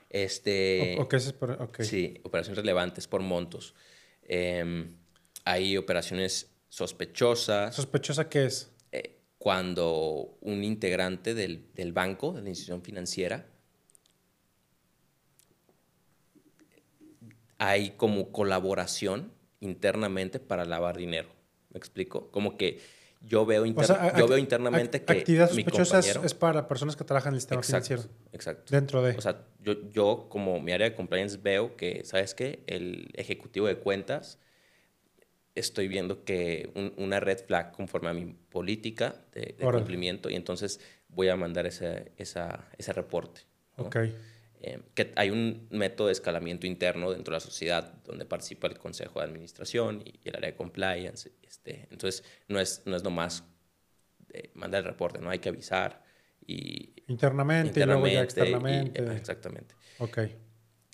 Este, O- ok, ese es por-. Sí, operaciones relevantes por montos. Em, hay operaciones sospechosas. ¿Sospechosa qué es? eh, cuando un integrante del, del banco, de la institución financiera, hay como colaboración internamente para lavar dinero. ¿Me explico? Como que yo veo, O inter- sea, yo veo internamente que actividad sospechosa es, compañero... es para personas que trabajan en el sistema exacto, financiero. exacto. Dentro de. O sea, yo, yo como mi área de compliance veo que, ¿sabes qué? El ejecutivo de cuentas, estoy viendo que un- una red flag conforme a mi política de, cumplimiento y entonces voy a mandar ese, esa, ese reporte. ¿no? ok. Eh, que hay un método de escalamiento interno dentro de la sociedad donde participa el consejo de administración y, y el área de compliance. Este, entonces, no es, no es nomás eh, mandar el reporte, no hay que avisar y Internamente, y luego ya internamente y- externamente. exactamente. ok.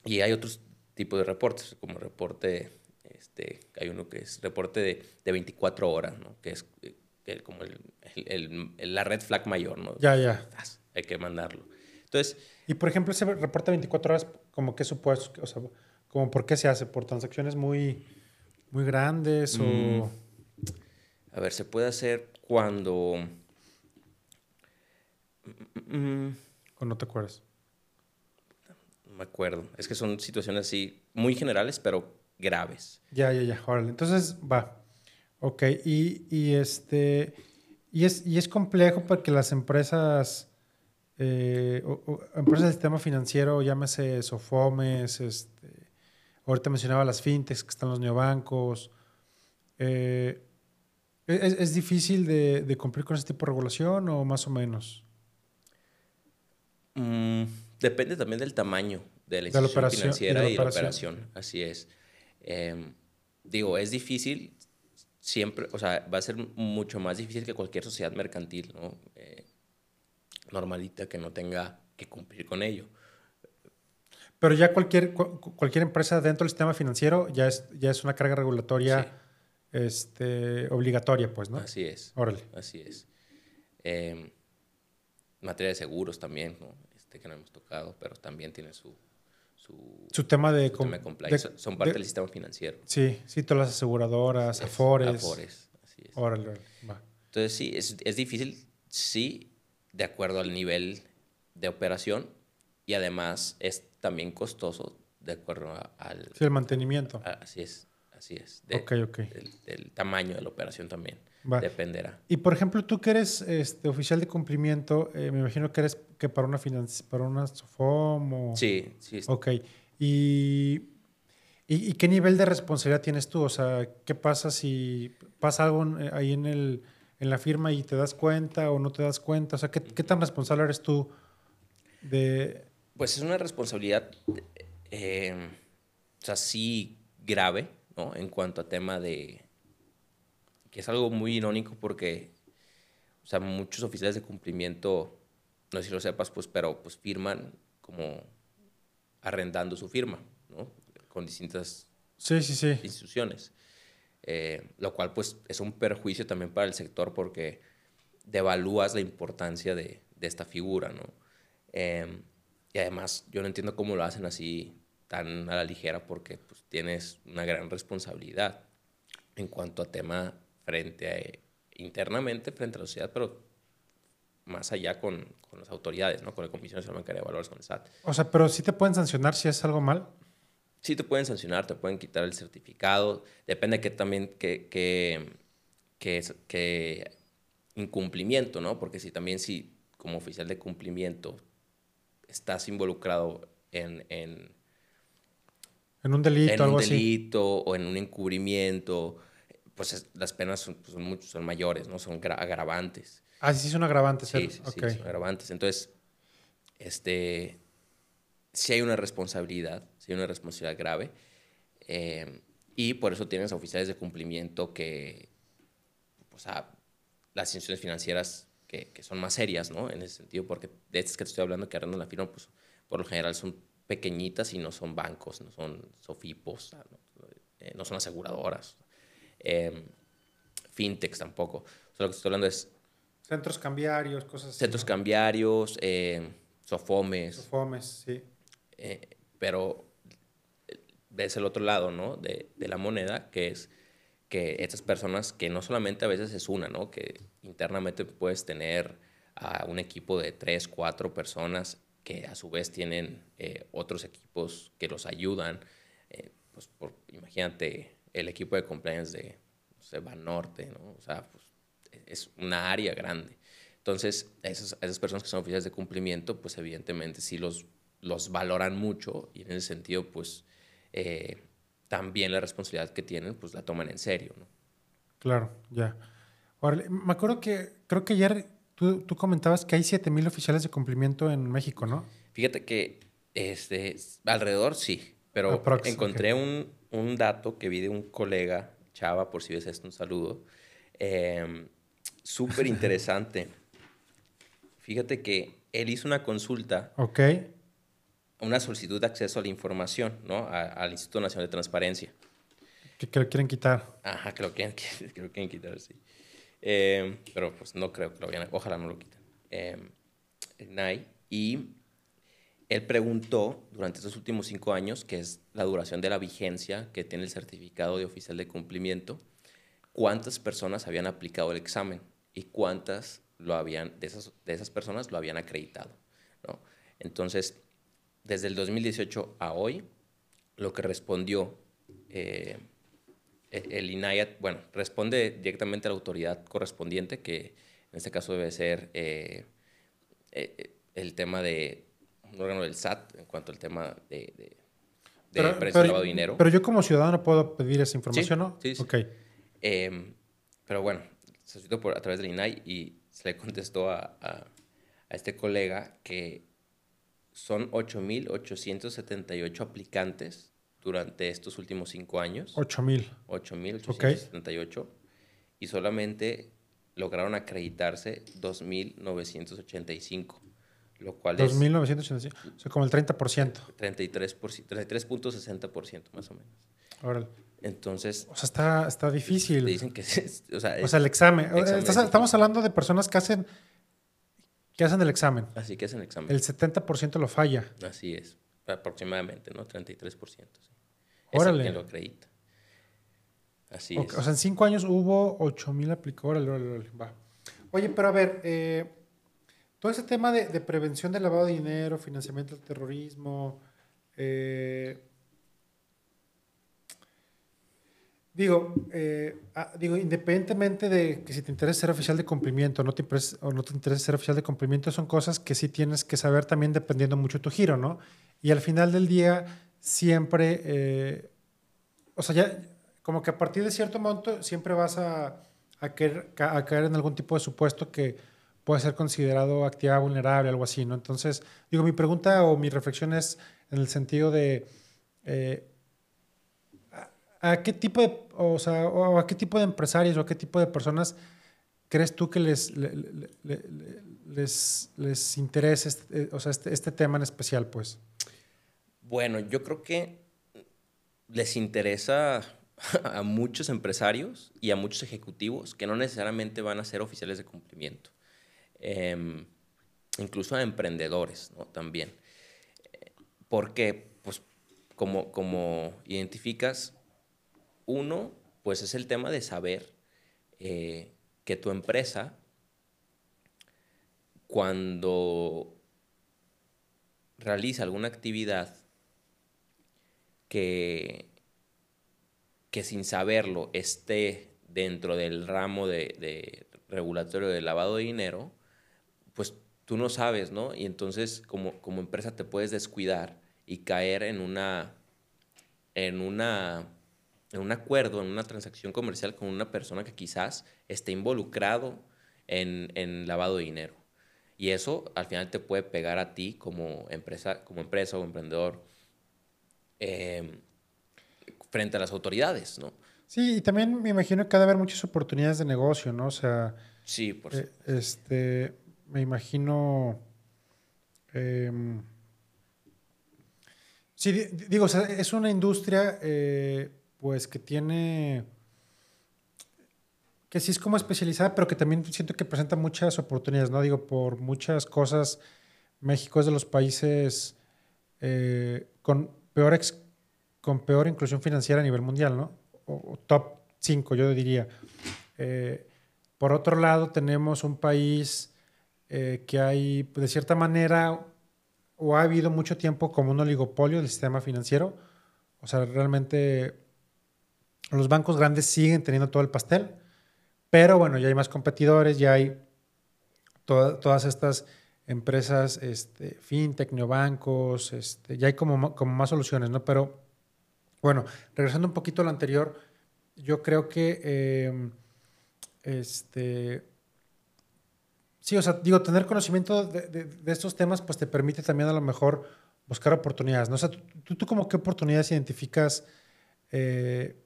Y hay otros tipos de reportes, como reporte, este, hay uno que es reporte de, de 24 horas, ¿no? que es eh, que como el, el- el- la red flag mayor, ¿no? Ya, ya. Hay que mandarlo. Entonces, Y por ejemplo, ese reporte de 24 horas, como qué supuestos, o sea, como por qué se hace, por transacciones muy, muy grandes o Mm. a ver, se puede hacer cuando... Mm, mm, o no te acuerdas. no me acuerdo. Es que son situaciones así muy generales, pero graves. Ya, ya, ya. Órale. Entonces, va. Ok. Y, y este. Y es, y es complejo porque las empresas. Eh, o- o empresas del sistema financiero, llámese Sofomes, este, ahorita mencionaba las fintechs que están los neobancos. eh, ¿es, es difícil de, de cumplir con ese tipo de regulación o más o menos? Mm, depende también del tamaño de la la institución operación- y de financiera la y de la operación. operación. Así es. Em, digo, es difícil siempre, o sea, va a ser mucho más difícil que cualquier sociedad mercantil, ¿no? Eh, normalita que no tenga que cumplir con ello. Pero ya cualquier, cu- cualquier empresa dentro del sistema financiero ya es, ya es una carga regulatoria este, obligatoria, pues, ¿no? Así es. Órale. Así es. Em, materia de seguros también, ¿no? Este que no hemos tocado, pero también tiene su, su, Su tema de... su com- tema de compliance. de- Son parte de- del sistema financiero. Sí, sí, todas las aseguradoras, Es- Afores. Afores, así es. Órale, órale, va. Entonces sí, es, es difícil, sí, de acuerdo al nivel de operación y además es también costoso de acuerdo a- al... Sí, el mantenimiento. a- así es, así es. de- ok, ok. Del, del tamaño de la operación también. Va. Dependerá. Y por ejemplo, tú que eres este, oficial de cumplimiento, eh, me imagino que eres que para una financi- para una Sofom o... Sí, sí. Ok. ¿Y, y, qué nivel de responsabilidad tienes tú? O sea, ¿qué pasa si pasa algo en- ahí en, el, en la firma y te das cuenta o no te das cuenta? O sea, ¿qué, qué tan responsable eres tú de... Pues es una responsabilidad, eh, o sea, sí grave, ¿no? En cuanto a tema de... que es algo muy irónico porque, o sea, muchos oficiales de cumplimiento, no sé si lo sepas, pues, pero pues firman como arrendando su firma, ¿no? Con distintas Sí, sí, sí. instituciones. Eh, lo cual pues es un perjuicio también para el sector porque devalúas la importancia de, de esta figura, ¿no? Eh, y además yo no entiendo cómo lo hacen así tan a la ligera porque pues tienes una gran responsabilidad en cuanto a tema frente internamente frente a la sociedad, pero más allá con, con las autoridades, ¿no? Con la Comisión Nacional Bancaria de Valores, con el SAT. O sea, pero sí te pueden sancionar si es algo mal. Sí te pueden sancionar, te pueden quitar el certificado, depende que también que, que, que, que incumplimiento, ¿no? Porque si también si como oficial de cumplimiento estás involucrado en, en, en un delito, en algo un así. delito o en un encubrimiento, pues es- las penas son, pues, son, mucho- son mayores, ¿no? Son gra- agravantes. Ah, sí, son agravantes. Sí, sí, son agravantes. Entonces, este, sí hay una responsabilidad, sí una responsabilidad grave. eh, y por eso tienes oficiales de cumplimiento que, o sea, las instituciones financieras que, que son más serias, ¿no? En ese sentido, porque de estas que te estoy hablando que arrendan la firma, pues por lo general son pequeñitas y no son bancos, no son sofipos, no, eh, no son aseguradoras. eh, fintechs tampoco. O sea, lo que estoy hablando es Centros cambiarios, cosas así. centros ¿no? cambiarios, eh, sofomes, Sofomes, sí. pero ves el otro lado, ¿no? De, de la moneda, que es que estas personas, que no solamente a veces es una, ¿no? Que internamente puedes tener a un equipo de tres, cuatro personas que a su vez tienen eh, otros equipos que los ayudan. eh, pues por, imagínate el equipo de compliance de no sé, Banorte, ¿no? O sea, pues, es una área grande. Entonces, esas, esas personas que son oficiales de cumplimiento, pues evidentemente sí los, los valoran mucho y en ese sentido, pues eh, también la responsabilidad que tienen, pues la toman en serio, ¿no? Claro, ya. Órale, me acuerdo que creo que ayer tú, tú comentabas que hay 7000 oficiales de cumplimiento en México, ¿no? Fíjate que este, alrededor sí, pero Aprox, encontré un, un dato que vi de un colega, Chava, por si ves esto, un saludo, eh, súper interesante. Fíjate que él hizo una consulta, Ok. Una solicitud de acceso a la información, ¿no? A- al Instituto Nacional de Transparencia. Que, que lo quieren quitar. Ajá, que lo quieren, que lo quieren quitar, sí. Eh, pero pues no creo que lo vayan a... Ojalá no lo quiten. Eh, el NAI. Y él preguntó durante estos últimos cinco años, que es la duración de la vigencia que tiene el certificado de oficial de cumplimiento, cuántas personas habían aplicado el examen y cuántas lo habían, de esas, de esas personas lo habían acreditado. ¿no? Entonces, desde el 2018 a hoy, lo que respondió eh, e- el INAIA, bueno, responde directamente a la autoridad correspondiente, que en este caso debe ser eh, eh, el tema de un órgano del SAT en cuanto al tema de, de, de precio de lavado de dinero. pero yo como ciudadano puedo pedir esa información, ¿no? sí, sí. Ok. Eh, pero bueno, se solicitó por, a través del INAI y se le contestó a, a- a este colega que son 8.878 aplicantes durante estos últimos cinco años. 8000. 8.878 y solamente lograron acreditarse 2.985, lo cual es 2985. O sea, como el 30%. 33%, 33.60% más o menos. Órale. Entonces, O sea, está, está te difícil. dicen que, es- o sea, O es- sea, el examen. examen Estás- es estamos hablando de personas que hacen, que hacen el examen. así que es el examen. El 70% lo falla. Así es, aproximadamente, ¿no? 33%. Sí. Órale. Es el que lo acredita. Así es. O sea, en cinco años hubo 8000 aplicados. Órale, órale, órale, va. Oye, pero a ver, eh, todo ese tema de, de prevención del lavado de dinero, financiamiento del terrorismo, eh, digo, eh, ah, digo, independientemente de que si te interesa ser oficial de cumplimiento no te o no te interesa ser oficial de cumplimiento, son cosas que sí tienes que saber también dependiendo mucho de tu giro, ¿no? Y al final del día, siempre, eh, o sea, ya como que a partir de cierto monto siempre vas a caer en algún tipo de supuesto que puede ser considerado actividad vulnerable, algo así, ¿no? Entonces, digo, mi pregunta o mi reflexión es en el sentido de, eh, ¿a, qué tipo de, o sea, a qué tipo de empresarios o a qué tipo de personas crees tú que les, le- le- le- le- les, les interesa este, eh, o sea, este, este tema en especial, pues? Bueno, yo creo que les interesa a muchos empresarios y a muchos ejecutivos que no necesariamente van a ser oficiales de cumplimiento. Em, incluso a emprendedores, ¿no? También. Eh, Porque, pues, como, como identificas, uno, pues es el tema de saber eh, que tu empresa, cuando realiza alguna actividad que, que sin saberlo esté dentro del ramo de, regulatorio de lavado de dinero, pues tú no sabes, ¿no? Y entonces como, como empresa te puedes descuidar y caer en una, en una en un acuerdo, en una transacción comercial con una persona que quizás esté involucrado en, lavado de dinero. Y eso al final te puede pegar a ti como empresa, como empresa o emprendedor em, frente a las autoridades, ¿no? Sí, y también me imagino que ha de haber muchas oportunidades de negocio, ¿no? O sea, sí, por eh, este, me imagino. Em, sí, digo, o sea, es una industria eh, pues que tiene, que sí es como especializada, pero que también siento que presenta muchas oportunidades, ¿no? Digo, por muchas cosas, México es de los países eh, con, peor con peor inclusión financiera a nivel mundial, ¿no? O, top 5, yo diría. Eh, por otro lado, tenemos un país eh, que hay, de cierta manera, o ha habido mucho tiempo como un oligopolio del sistema financiero. O sea, realmente los bancos grandes siguen teniendo todo el pastel, pero bueno, ya hay más competidores, ya hay todas estas empresas, este, fintech, neobancos, este, ya hay como, como más soluciones, ¿no? Pero bueno, regresando un poquito a lo anterior, yo creo que em, este, sí, o sea, digo, tener conocimiento de, estos temas, pues te permite también a lo mejor buscar oportunidades, ¿no? O sea, tú, tú como qué oportunidades identificas eh,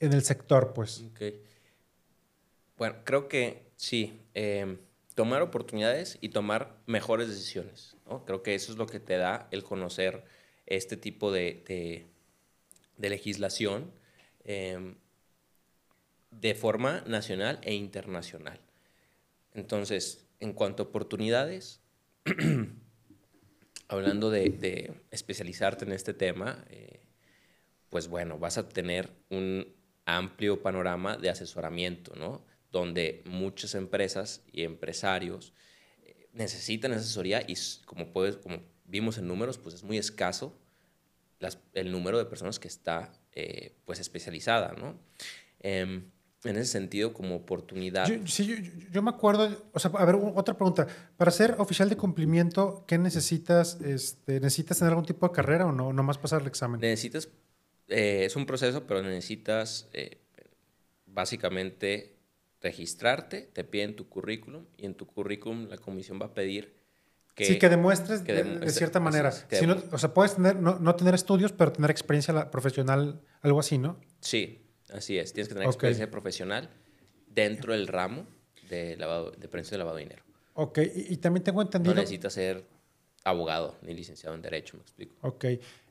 en el sector, pues. Bueno, creo que sí. Em, tomar oportunidades y tomar mejores decisiones. Creo que eso es lo que te da el conocer este tipo de, legislación em, de forma nacional e internacional. Entonces, en cuanto a oportunidades, hablando de, especializarte en este tema, eh, pues bueno, vas a tener un amplio panorama de asesoramiento, ¿no? Donde muchas empresas y empresarios eh, necesitan asesoría y como, puedes, como vimos en números, pues es muy escaso el número de personas que está eh, pues especializada, ¿no? Em, en ese sentido, como oportunidad. sí, yo, me acuerdo, o sea, a ver, otra pregunta. Para ser oficial de cumplimiento, ¿qué necesitas? Este, ¿Necesitas tener algún tipo de carrera o no? más pasar el examen? Necesitas eh, es un proceso, pero necesitas eh, básicamente registrarte, te piden tu currículum y en tu currículum la comisión va a pedir que... Sí, que demuestres de, cierta manera. o sea, puedes tener, no, tener estudios, pero tener experiencia profesional, algo así, ¿no? Sí, así es. Tienes que tener experiencia profesional dentro del ramo de, lavado, de prevención de lavado de dinero. Ok, y, también tengo entendido... No necesitas ser abogado ni licenciado en Derecho, me explico. Ok.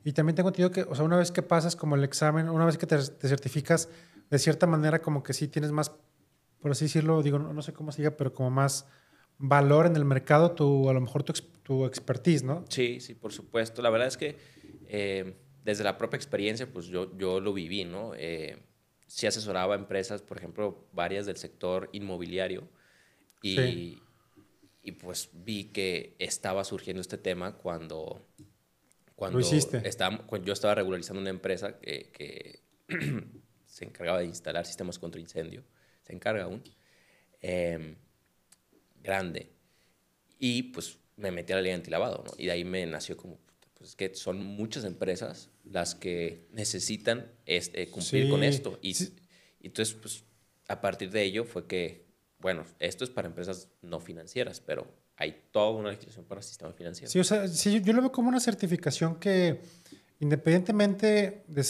Y también tengo entendido que, o sea, una vez que pasas como el examen, una vez que te, certificas, de cierta manera como que sí tienes más, por así decirlo, digo, no, sé cómo se diga, pero como más valor en el mercado, tu, a lo mejor tu, tu expertise, ¿no? Sí, sí, por supuesto. La verdad es que eh, desde la propia experiencia, pues yo, yo lo viví, ¿no? Eh, sí asesoraba a empresas, por ejemplo, varias del sector inmobiliario y, y pues vi que estaba surgiendo este tema cuando cuando, yo estaba regularizando una empresa que, se encargaba de instalar sistemas contra incendio, se encarga aún, em, grande. Y pues me metí a la ley antilavado, ¿no? Y de ahí me nació como, pues que son muchas empresas las que necesitan este, cumplir con esto. Y, y entonces, pues a partir de ello fue que, bueno, esto es para empresas no financieras, pero hay toda una legislación para el sistema financiero. Sí, o sea, sí, yo lo veo como una certificación que, independientemente de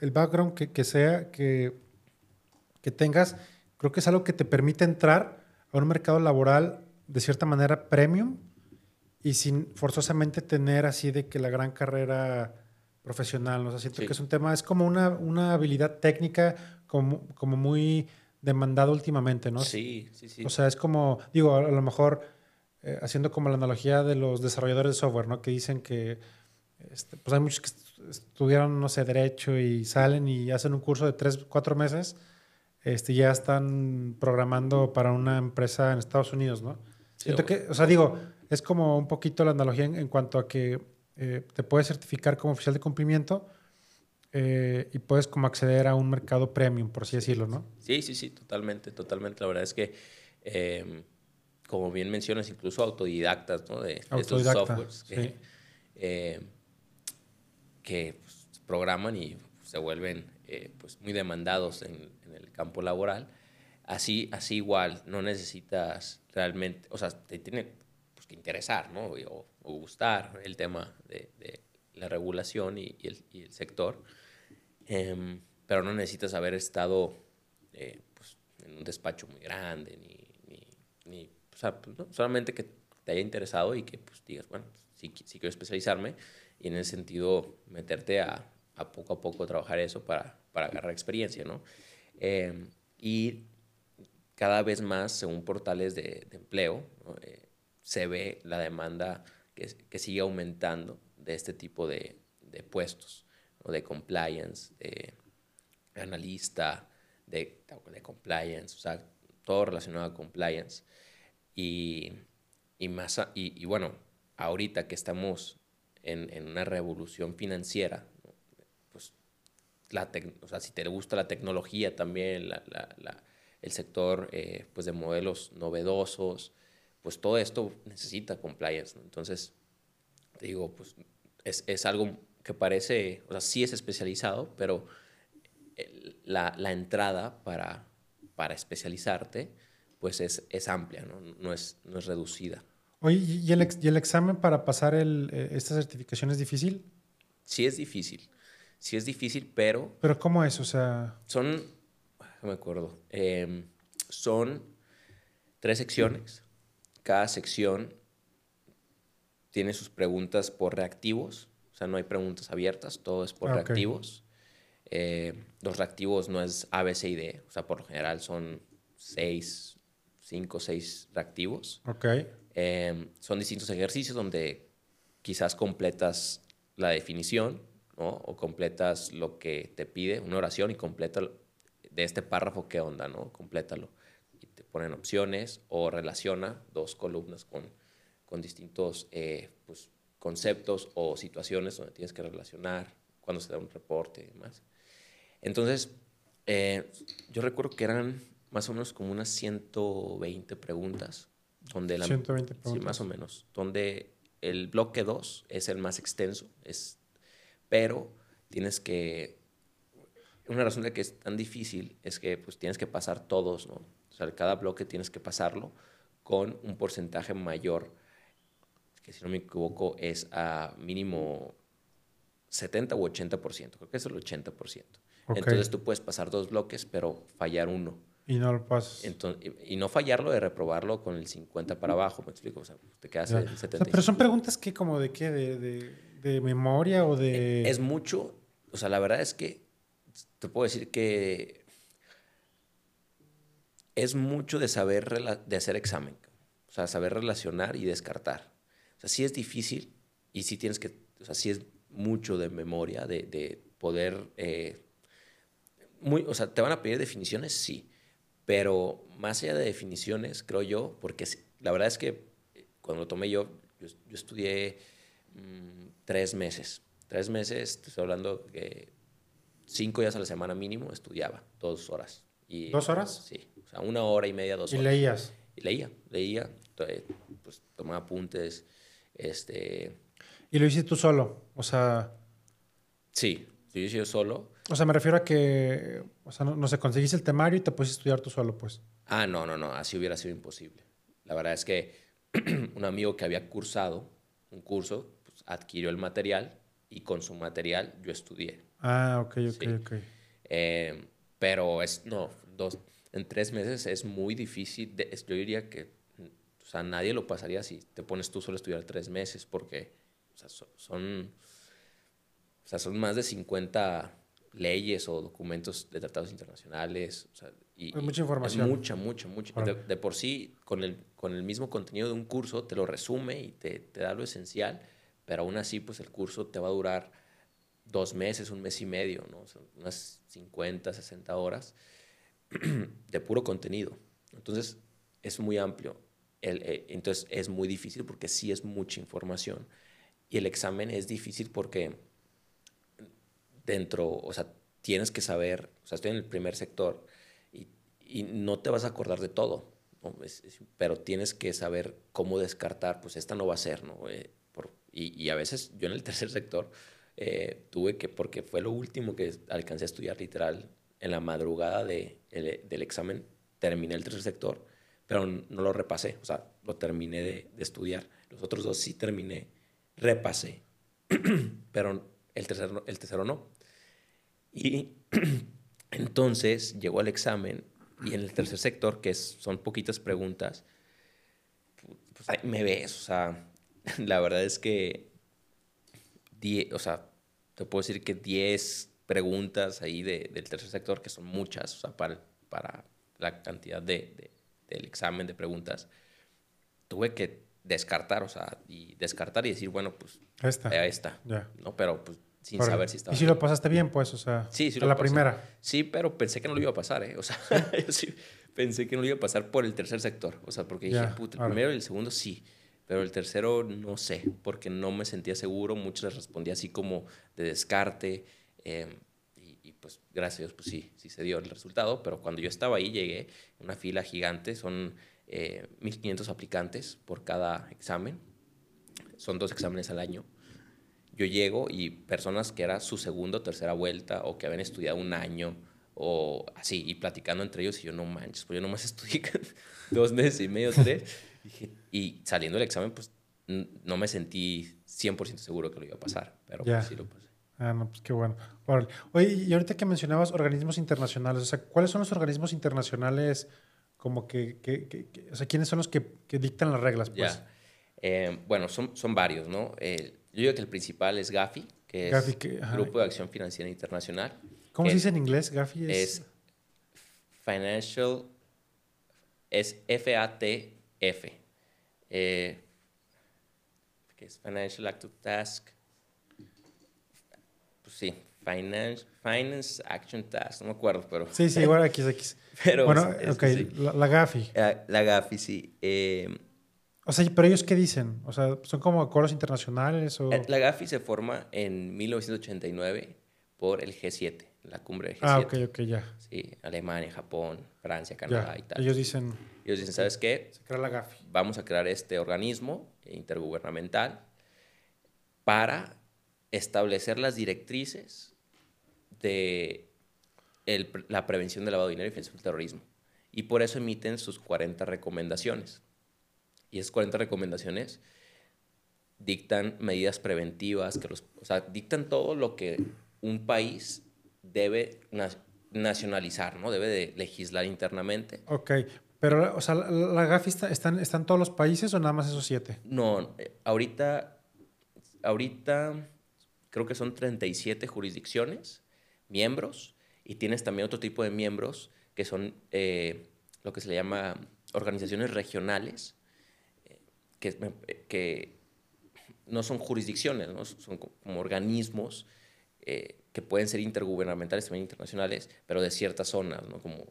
el background que, que sea que, que tengas, creo que es algo que te permite entrar a un mercado laboral de cierta manera premium y sin forzosamente tener así de que la gran carrera profesional. ¿no? O sea, siento que es un tema, es como una, una habilidad técnica como, como muy demandada últimamente, ¿no? Sí, sí, sí. O sea, es como, digo, a lo mejor eh, haciendo como la analogía de los desarrolladores de software, ¿no? Que dicen que este, pues hay muchos que estudiaron, no sé, derecho y salen y hacen un curso de tres, cuatro meses este, ya están programando para una empresa en Estados Unidos, ¿no? Siento que, o sea, digo, es como un poquito la analogía en, cuanto a que eh, te puedes certificar como oficial de cumplimiento eh, y puedes como acceder a un mercado premium, por así decirlo, ¿no? Sí, sí, sí, totalmente, totalmente. La verdad es que, em, como bien mencionas, incluso autodidactas, ¿no? De, estos softwares que, em, que pues, programan y se vuelven eh, pues, muy demandados en, el campo laboral. Así, así igual, no necesitas realmente, o sea, te tiene pues, que interesar, ¿no? O, gustar el tema de, la regulación y, el, sector, em, pero no necesitas haber estado eh, pues, en un despacho muy grande, ni, ni, o sea, pues, solamente que te haya interesado y que pues, digas, bueno, sí, sí quiero especializarme y en ese sentido meterte a, a poco a poco trabajar eso para, para agarrar experiencia, ¿no? Em, y cada vez más, según portales de, empleo, eh, se ve la demanda que, que, sigue aumentando de este tipo de, de puestos, de compliance, de analista, de, de, compliance, o sea, todo relacionado a compliance. Y, y más, y, y, bueno, ahorita que estamos en, en una revolución financiera, la o sea, si te gusta la tecnología también, la, la, el sector eh, pues de modelos novedosos, pues todo esto necesita compliance. Entonces, te digo, pues es, es, algo que parece, o sea, sí es especializado, pero la, la entrada para, para especializarte pues es, es amplia, ¿no? No, es, no es reducida. Oye, ¿y el, ¿y el examen para pasar el, eh, esta certificación es difícil? Sí es difícil sí es difícil, pero... ¿Pero cómo es? O sea... Son, no me acuerdo, em, son tres secciones. Cada sección tiene sus preguntas por reactivos, o sea, no hay preguntas abiertas, todo es por ah, reactivos. Eh, los reactivos no es A, B, C y D, o sea, por lo general son seis, cinco, seis reactivos. Ok. Em, son distintos ejercicios donde quizás completas la definición o completas lo que te pide, una oración y completa de este párrafo qué onda, ¿no? Complétalo. Y te ponen opciones o relaciona dos columnas con, con distintos eh, pues, conceptos o situaciones donde tienes que relacionar, cuando se da un reporte y demás. Entonces, eh, yo recuerdo que eran más o menos como unas 120 preguntas. Donde la, 120 preguntas. Sí, más o menos. Donde el bloque 2 es el más extenso, es pero tienes que... Una razón de que es tan difícil es que pues, tienes que pasar todos, ¿no? O sea, cada bloque tienes que pasarlo con un porcentaje mayor, que si no me equivoco es a mínimo 70 u 80%, creo que es el 80%. Entonces tú puedes pasar dos bloques, pero fallar uno. Y no lo pasas. y, no fallarlo de reprobarlo con el 50 para abajo, me explico. O sea, te quedas en el 70. pero son preguntas que como de qué, de de memoria o de...? Eh, es mucho, o sea, la verdad es que te puedo decir que es mucho de saber, de hacer examen, o sea, saber relacionar y descartar. Sea, sí es difícil y sí tienes que, o sea, sí es mucho de memoria, de, de poder... Eh, muy, o sea, ¿te van a pedir definiciones? Sí, pero más allá de definiciones, creo yo, porque la verdad es que cuando lo tomé yo, yo, yo estudié Mm, tres meses. Tres meses, estoy hablando que cinco días a la semana mínimo estudiaba, dos horas. Y, ¿Dos horas? Sí, o sea, una hora y media, dos ¿Y horas. ¿Y leías? Y leía, leía, pues tomaba apuntes, este... ¿Y lo hiciste tú solo? O sea... Sí, lo hice yo solo. O sea, me refiero a que, o sea, no, no sé, conseguiste el temario y te puedes estudiar tú solo, pues. Ah, no, no, no, así hubiera sido imposible. La verdad es que un amigo que había cursado un curso adquirió el material y con su material yo estudié. Ah, ok, ok, ok. Eh, pero es, no, dos, en tres meses es muy difícil. yo diría que, sea, nadie lo pasaría si te pones tú solo a estudiar tres meses, porque o sea, son, o sea, son más de 50 leyes o documentos de tratados internacionales. O sea, y, mucha información. mucha, mucha, mucha. De, por sí, con el, con el mismo contenido de un curso, te lo resume y te, te da lo esencial pero aún así, pues el curso te va a durar dos meses, un mes y medio, ¿no? unas 50, 60 horas. de puro contenido. Entonces, es muy amplio. Eh, entonces, es muy difícil porque sí es mucha información. Y el examen es difícil porque dentro, o sea, tienes que saber, o sea, estoy en el primer sector y, y no te vas a acordar de todo, pero tienes que saber cómo descartar, pues esta no va a ser, ¿no? Eh, y, y, a veces yo en el tercer sector eh, tuve que, porque fue lo último que alcancé a estudiar literal, en la madrugada de, el, del examen terminé el tercer sector, pero no lo repasé, o sea, lo terminé de, estudiar. Los otros dos sí terminé, repasé, pero el tercero, el tercero no. Y entonces llegó al examen y en el tercer sector, que son poquitas preguntas, pues ahí me ves, o sea, la verdad es que, die, o sea, te puedo decir que 10 preguntas ahí de, del tercer sector, que son muchas, o sea, para, la cantidad de, del examen de preguntas, tuve que descartar, o sea, y descartar y decir, bueno, pues, esta, ahí está, ya. ¿no? Pero pues sin Ahora, saber si estaba. ¿Y si lo pasaste bien, pues? O sea, sí, sí a la pasé. primera. Sí, pero pensé que no lo iba a pasar, ¿eh? O sea, yo sí pensé que no lo iba a pasar por el tercer sector. O sea, porque Ya, dije, puta, el ahora. primero y el segundo sí. Pero el tercero no sé, porque no me sentía seguro. Muchas les respondí así como de descarte. eh, pues, gracias a Dios, pues sí, sí se dio el resultado. Pero cuando yo estaba ahí, llegué, una fila gigante, son eh, 1.500 aplicantes por cada examen. Son dos exámenes al año yo llego y personas que era su segunda o tercera vuelta o que habían estudiado un año o así, y platicando entre ellos y yo no manches, pues yo nomás estudié dos meses y medio, tres, y saliendo del examen pues no me sentí 100% seguro que lo iba a pasar, pero Ya. pues sí lo pasé. Ah, no, pues qué bueno. Órale. Oye, y ahorita que mencionabas organismos internacionales, o sea, ¿cuáles son los organismos internacionales como que, que- que- que- o sea, quiénes son los que, dictan las reglas, pues? Ya. Eh, bueno, son, son varios, ¿no? Eh, yo digo que el principal es GAFI, que es que-. Grupo de Acción Financiera Internacional. ¿Cómo se dice en inglés, Gafi? Es Financial, es F-A-T-F. Eh, que es Financial Act of Task. Sí, Finance, Finance Action Task, no me acuerdo, pero... Sí, sí, igual X. pero bueno, es- ok, sí. la, la Gafi. La, la GAFI, sí. Eh, O sea, pero ellos qué dicen? O sea, ¿son como acuerdos internacionales o...? Eh, La GAFI se forma en 1989 por el G7, la cumbre del G7. Ah, ok, ok, ya. Sí, Alemania, Japón, Francia, Canadá y tal. Ellos dicen, Ellos dicen, ¿sabes qué? se crea la Gafi. Vamos a crear este organismo intergubernamental para establecer las directrices de el- la prevención del lavado de dinero y financiación del terrorismo. Y por eso emiten sus 40 recomendaciones. Y esas 40 recomendaciones dictan medidas preventivas, que los, o sea, dictan todo lo que un país debe na- nacionalizar, ¿no? Debe de legislar internamente. Ok, pero, o sea, la, la Gafi está, están, ¿están todos los países o nada más esos siete? No, eh, ahorita, ahorita creo que son 37 jurisdicciones, miembros, y tienes también otro tipo de miembros que son eh, lo que se le llama organizaciones regionales, eh, que, eh, que no son jurisdicciones, ¿no? son co- como organismos eh, que pueden ser intergubernamentales, también internacionales, pero de ciertas zonas, ¿no? como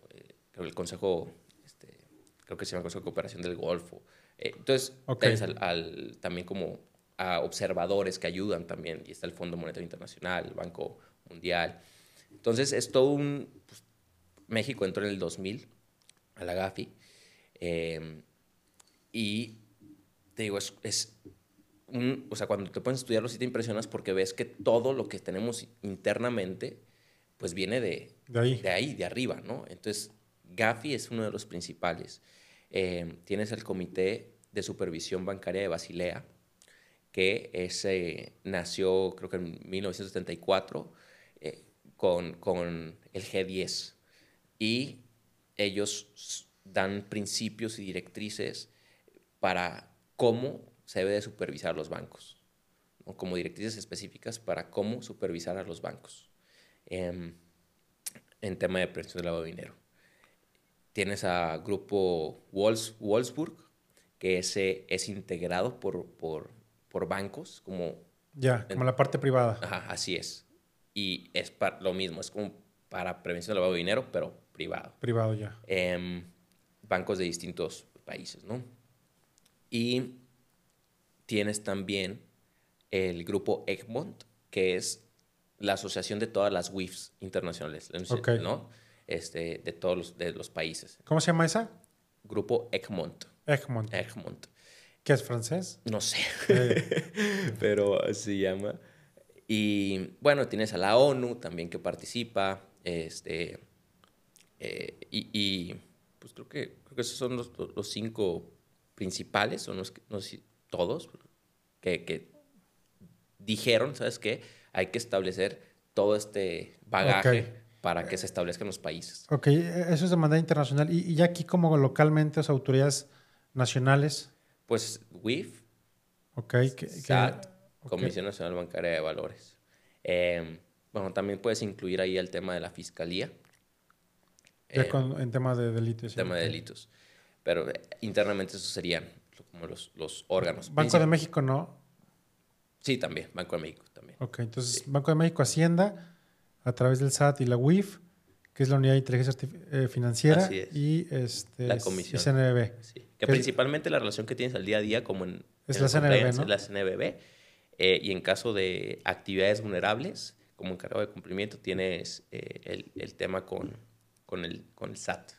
el Consejo, este, creo que se llama Consejo de Cooperación del Golfo. Entonces, al- al- también como a observadores que ayudan también, y está el Fondo Monetario Internacional, el Banco Mundial. Entonces, es todo un... pues, México entró en el 2000 a la GAFI, eh, y te digo, es, es un- o sea, cuando te pones a estudiarlo sí te impresionas porque ves que todo lo que tenemos internamente, pues viene de, De ahí. de ahí, de arriba, ¿no? Entonces, GAFI es uno de los principales. Eh, tienes el Comité de Supervisión Bancaria de Basilea, que ese nació creo que en 1974 eh, con, con el G10 y ellos dan principios y directrices para cómo se debe de supervisar los bancos, como directrices específicas para cómo supervisar a los bancos em, en tema de prevención del lavado de dinero. Tienes a grupo Wolfs, Wolfsburg, que ese es integrado por, por bancos, como Ya, como la parte privada. Ajá, así es. Y es para lo mismo, es como para prevención del lavado de dinero, pero privado. Privado ya. Em, bancos de distintos países, ¿no? Y tienes también el grupo Egmont, que es la asociación de todas las WIFs internacionales, ¿no? Este, de todos los, de los países. ¿Cómo se llama esa? Grupo Egmont. Egmont. Egmont. ¿Qué es francés? No sé, pero se llama. Y bueno, tienes a la ONU también que participa, este, eh, y, pues creo que, creo que esos son los, los cinco principales, o no, no sé si todos, que, que dijeron, ¿sabes qué? Hay que establecer todo este bagaje para que se establezcan los países. Ok, eso es de manera internacional. ¿Y, ya aquí como localmente, las autoridades nacionales? Pues WIF, okay, SAT, Comisión Nacional Bancaria de Valores. Em, bueno, también puedes incluir ahí el tema de la fiscalía. En tema de delitos. Tema de delitos. Pero eh, internamente esos serían como los, los órganos. Banco de México no. Sí, también, Banco de México también. Ok, entonces Banco de México, Hacienda, a través del SAT y la UIF, que es la Unidad de Inteligencia eh, Financiera, y este, la Comisión. CNBB. Sí. Que principalmente la relación que tienes al día a día, como en. Es la CNBB, ¿no? Es la CNBB. Eh, y en caso de actividades vulnerables, como encargado de cumplimiento, tienes eh, el, el, tema con, con, el, con el SAT,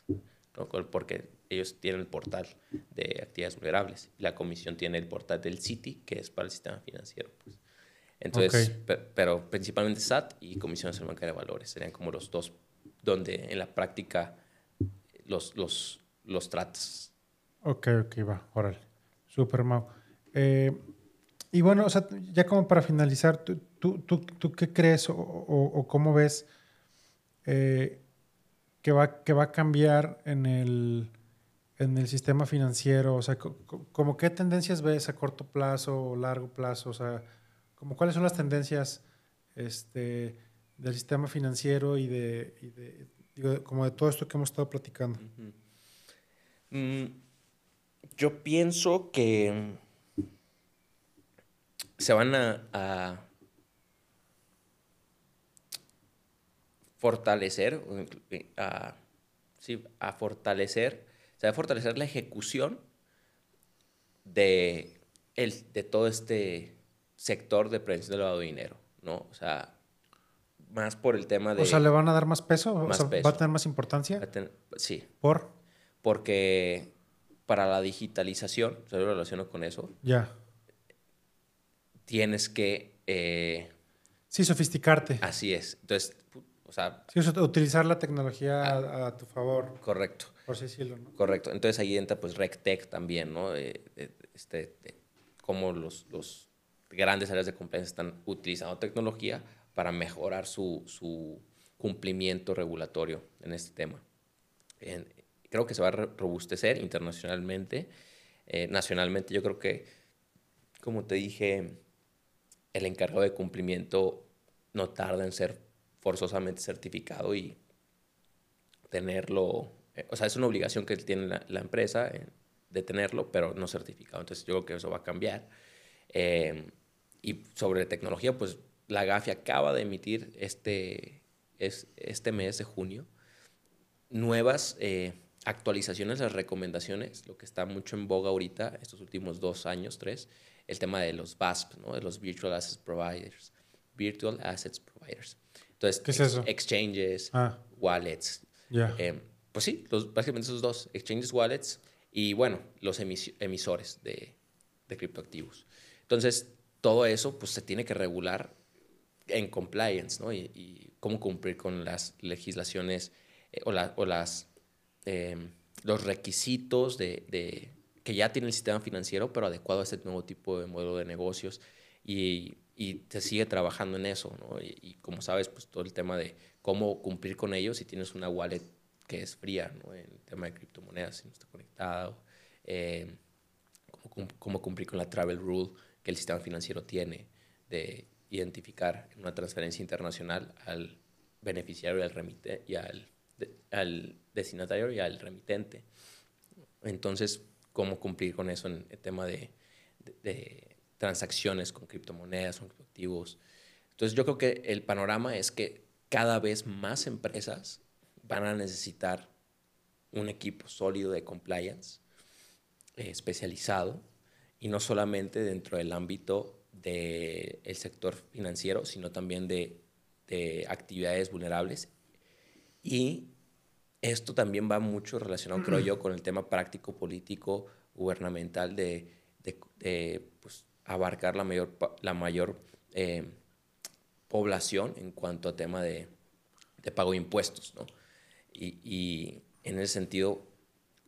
¿no? porque ellos tienen el portal de actividades vulnerables la comisión tiene el portal del CITI, que es para el sistema financiero. Pues. Entonces, pero principalmente SAT y Comisión Nacional Bancaria de Valores serían como los dos donde en la práctica los, los, los tratas. Ok, ok, va, órale. Súper, Mau. Eh, y bueno, o sea, ya como para finalizar, ¿tú, tú, tú, qué crees o, cómo ves eh, que, va, que va a cambiar en el en el sistema financiero? O sea, como qué tendencias ves a corto plazo o largo plazo? O sea, como cuáles son las tendencias este, del sistema financiero y de, como de todo esto que hemos estado platicando. Yo pienso que se van a, a fortalecer, a, sí, a fortalecer se va a fortalecer la ejecución de, el, de todo este sector de prevención del lavado de dinero, ¿no? O sea, más por el tema de... O sea, ¿le van a dar más peso? ¿Va a tener más importancia? sí. ¿Por? Porque para la digitalización, se lo relaciono con eso. Ya. Tienes que... Eh, sí, sofisticarte. Así es. Entonces, o sea... Sí, utilizar la tecnología a, a tu favor. Correcto. Por decirlo, ¿no? Correcto. Entonces ahí entra pues RecTech también, ¿no? este, cómo los, los, grandes áreas de compliance están utilizando tecnología para mejorar su, su cumplimiento regulatorio en este tema. Creo que se va a robustecer internacionalmente. Eh, nacionalmente yo creo que, como te dije, el encargado de cumplimiento no tarda en ser forzosamente certificado y tenerlo eh, o sea, es una obligación que tiene la, empresa eh, de tenerlo, pero no certificado. Entonces, yo creo que eso va a cambiar. Eh, y sobre tecnología, pues la GAFI acaba de emitir este, es, este mes de junio nuevas actualizaciones, las recomendaciones, lo que está mucho en boga ahorita, estos últimos dos años, tres, el tema de los VASP, ¿no? de los Virtual Assets Providers. Virtual Assets Providers. Entonces, ¿Qué es eso? exchanges, ah. wallets. Ya pues sí, los, básicamente esos dos, exchanges, wallets y bueno, los emisores de, de criptoactivos. Entonces, todo eso pues se tiene que regular en compliance, ¿no? Y, cómo cumplir con las legislaciones eh, o, o, las, em, los requisitos de, de, que ya tiene el sistema financiero, pero adecuado a este nuevo tipo de modelo de negocios. Y, y se sigue trabajando en eso, ¿no? Y, y, como sabes, pues todo el tema de cómo cumplir con ellos si tienes una wallet que es fría ¿no? el tema de criptomonedas, si no está conectado, eh, cómo, cumplir con la travel rule que el sistema financiero tiene de identificar en una transferencia internacional al beneficiario y al, remite, y al, al destinatario y al remitente. Entonces, cómo cumplir con eso en el tema de, de transacciones con criptomonedas, con criptoactivos. Entonces, yo creo que el panorama es que cada vez más empresas van a necesitar un equipo sólido de compliance eh, especializado y no solamente dentro del ámbito del sector financiero, sino también de, de actividades vulnerables. Y esto también va mucho relacionado, creo yo, con el tema práctico, político, gubernamental de, de, pues, abarcar la mayor, la mayor eh, población en cuanto a tema de, de pago de impuestos. ¿no? Y, y, en ese sentido,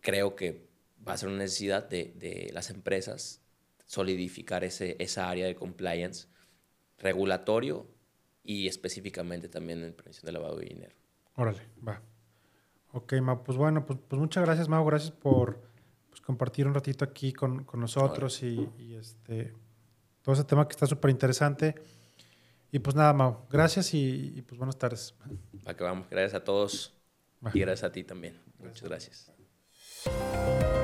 creo que va a ser una necesidad de, de las empresas solidificar ese, esa área de compliance regulatorio y específicamente también en prevención de lavado de dinero. Órale, va. Ok, Mau, pues bueno, pues, pues muchas gracias, Mau, gracias por pues, compartir un ratito aquí con, con nosotros y, y, este, todo ese tema que está súper interesante. Y pues nada, Mau, gracias y, y pues buenas tardes. Acabamos, gracias a todos va. y gracias a ti también. Gracias. Muchas gracias.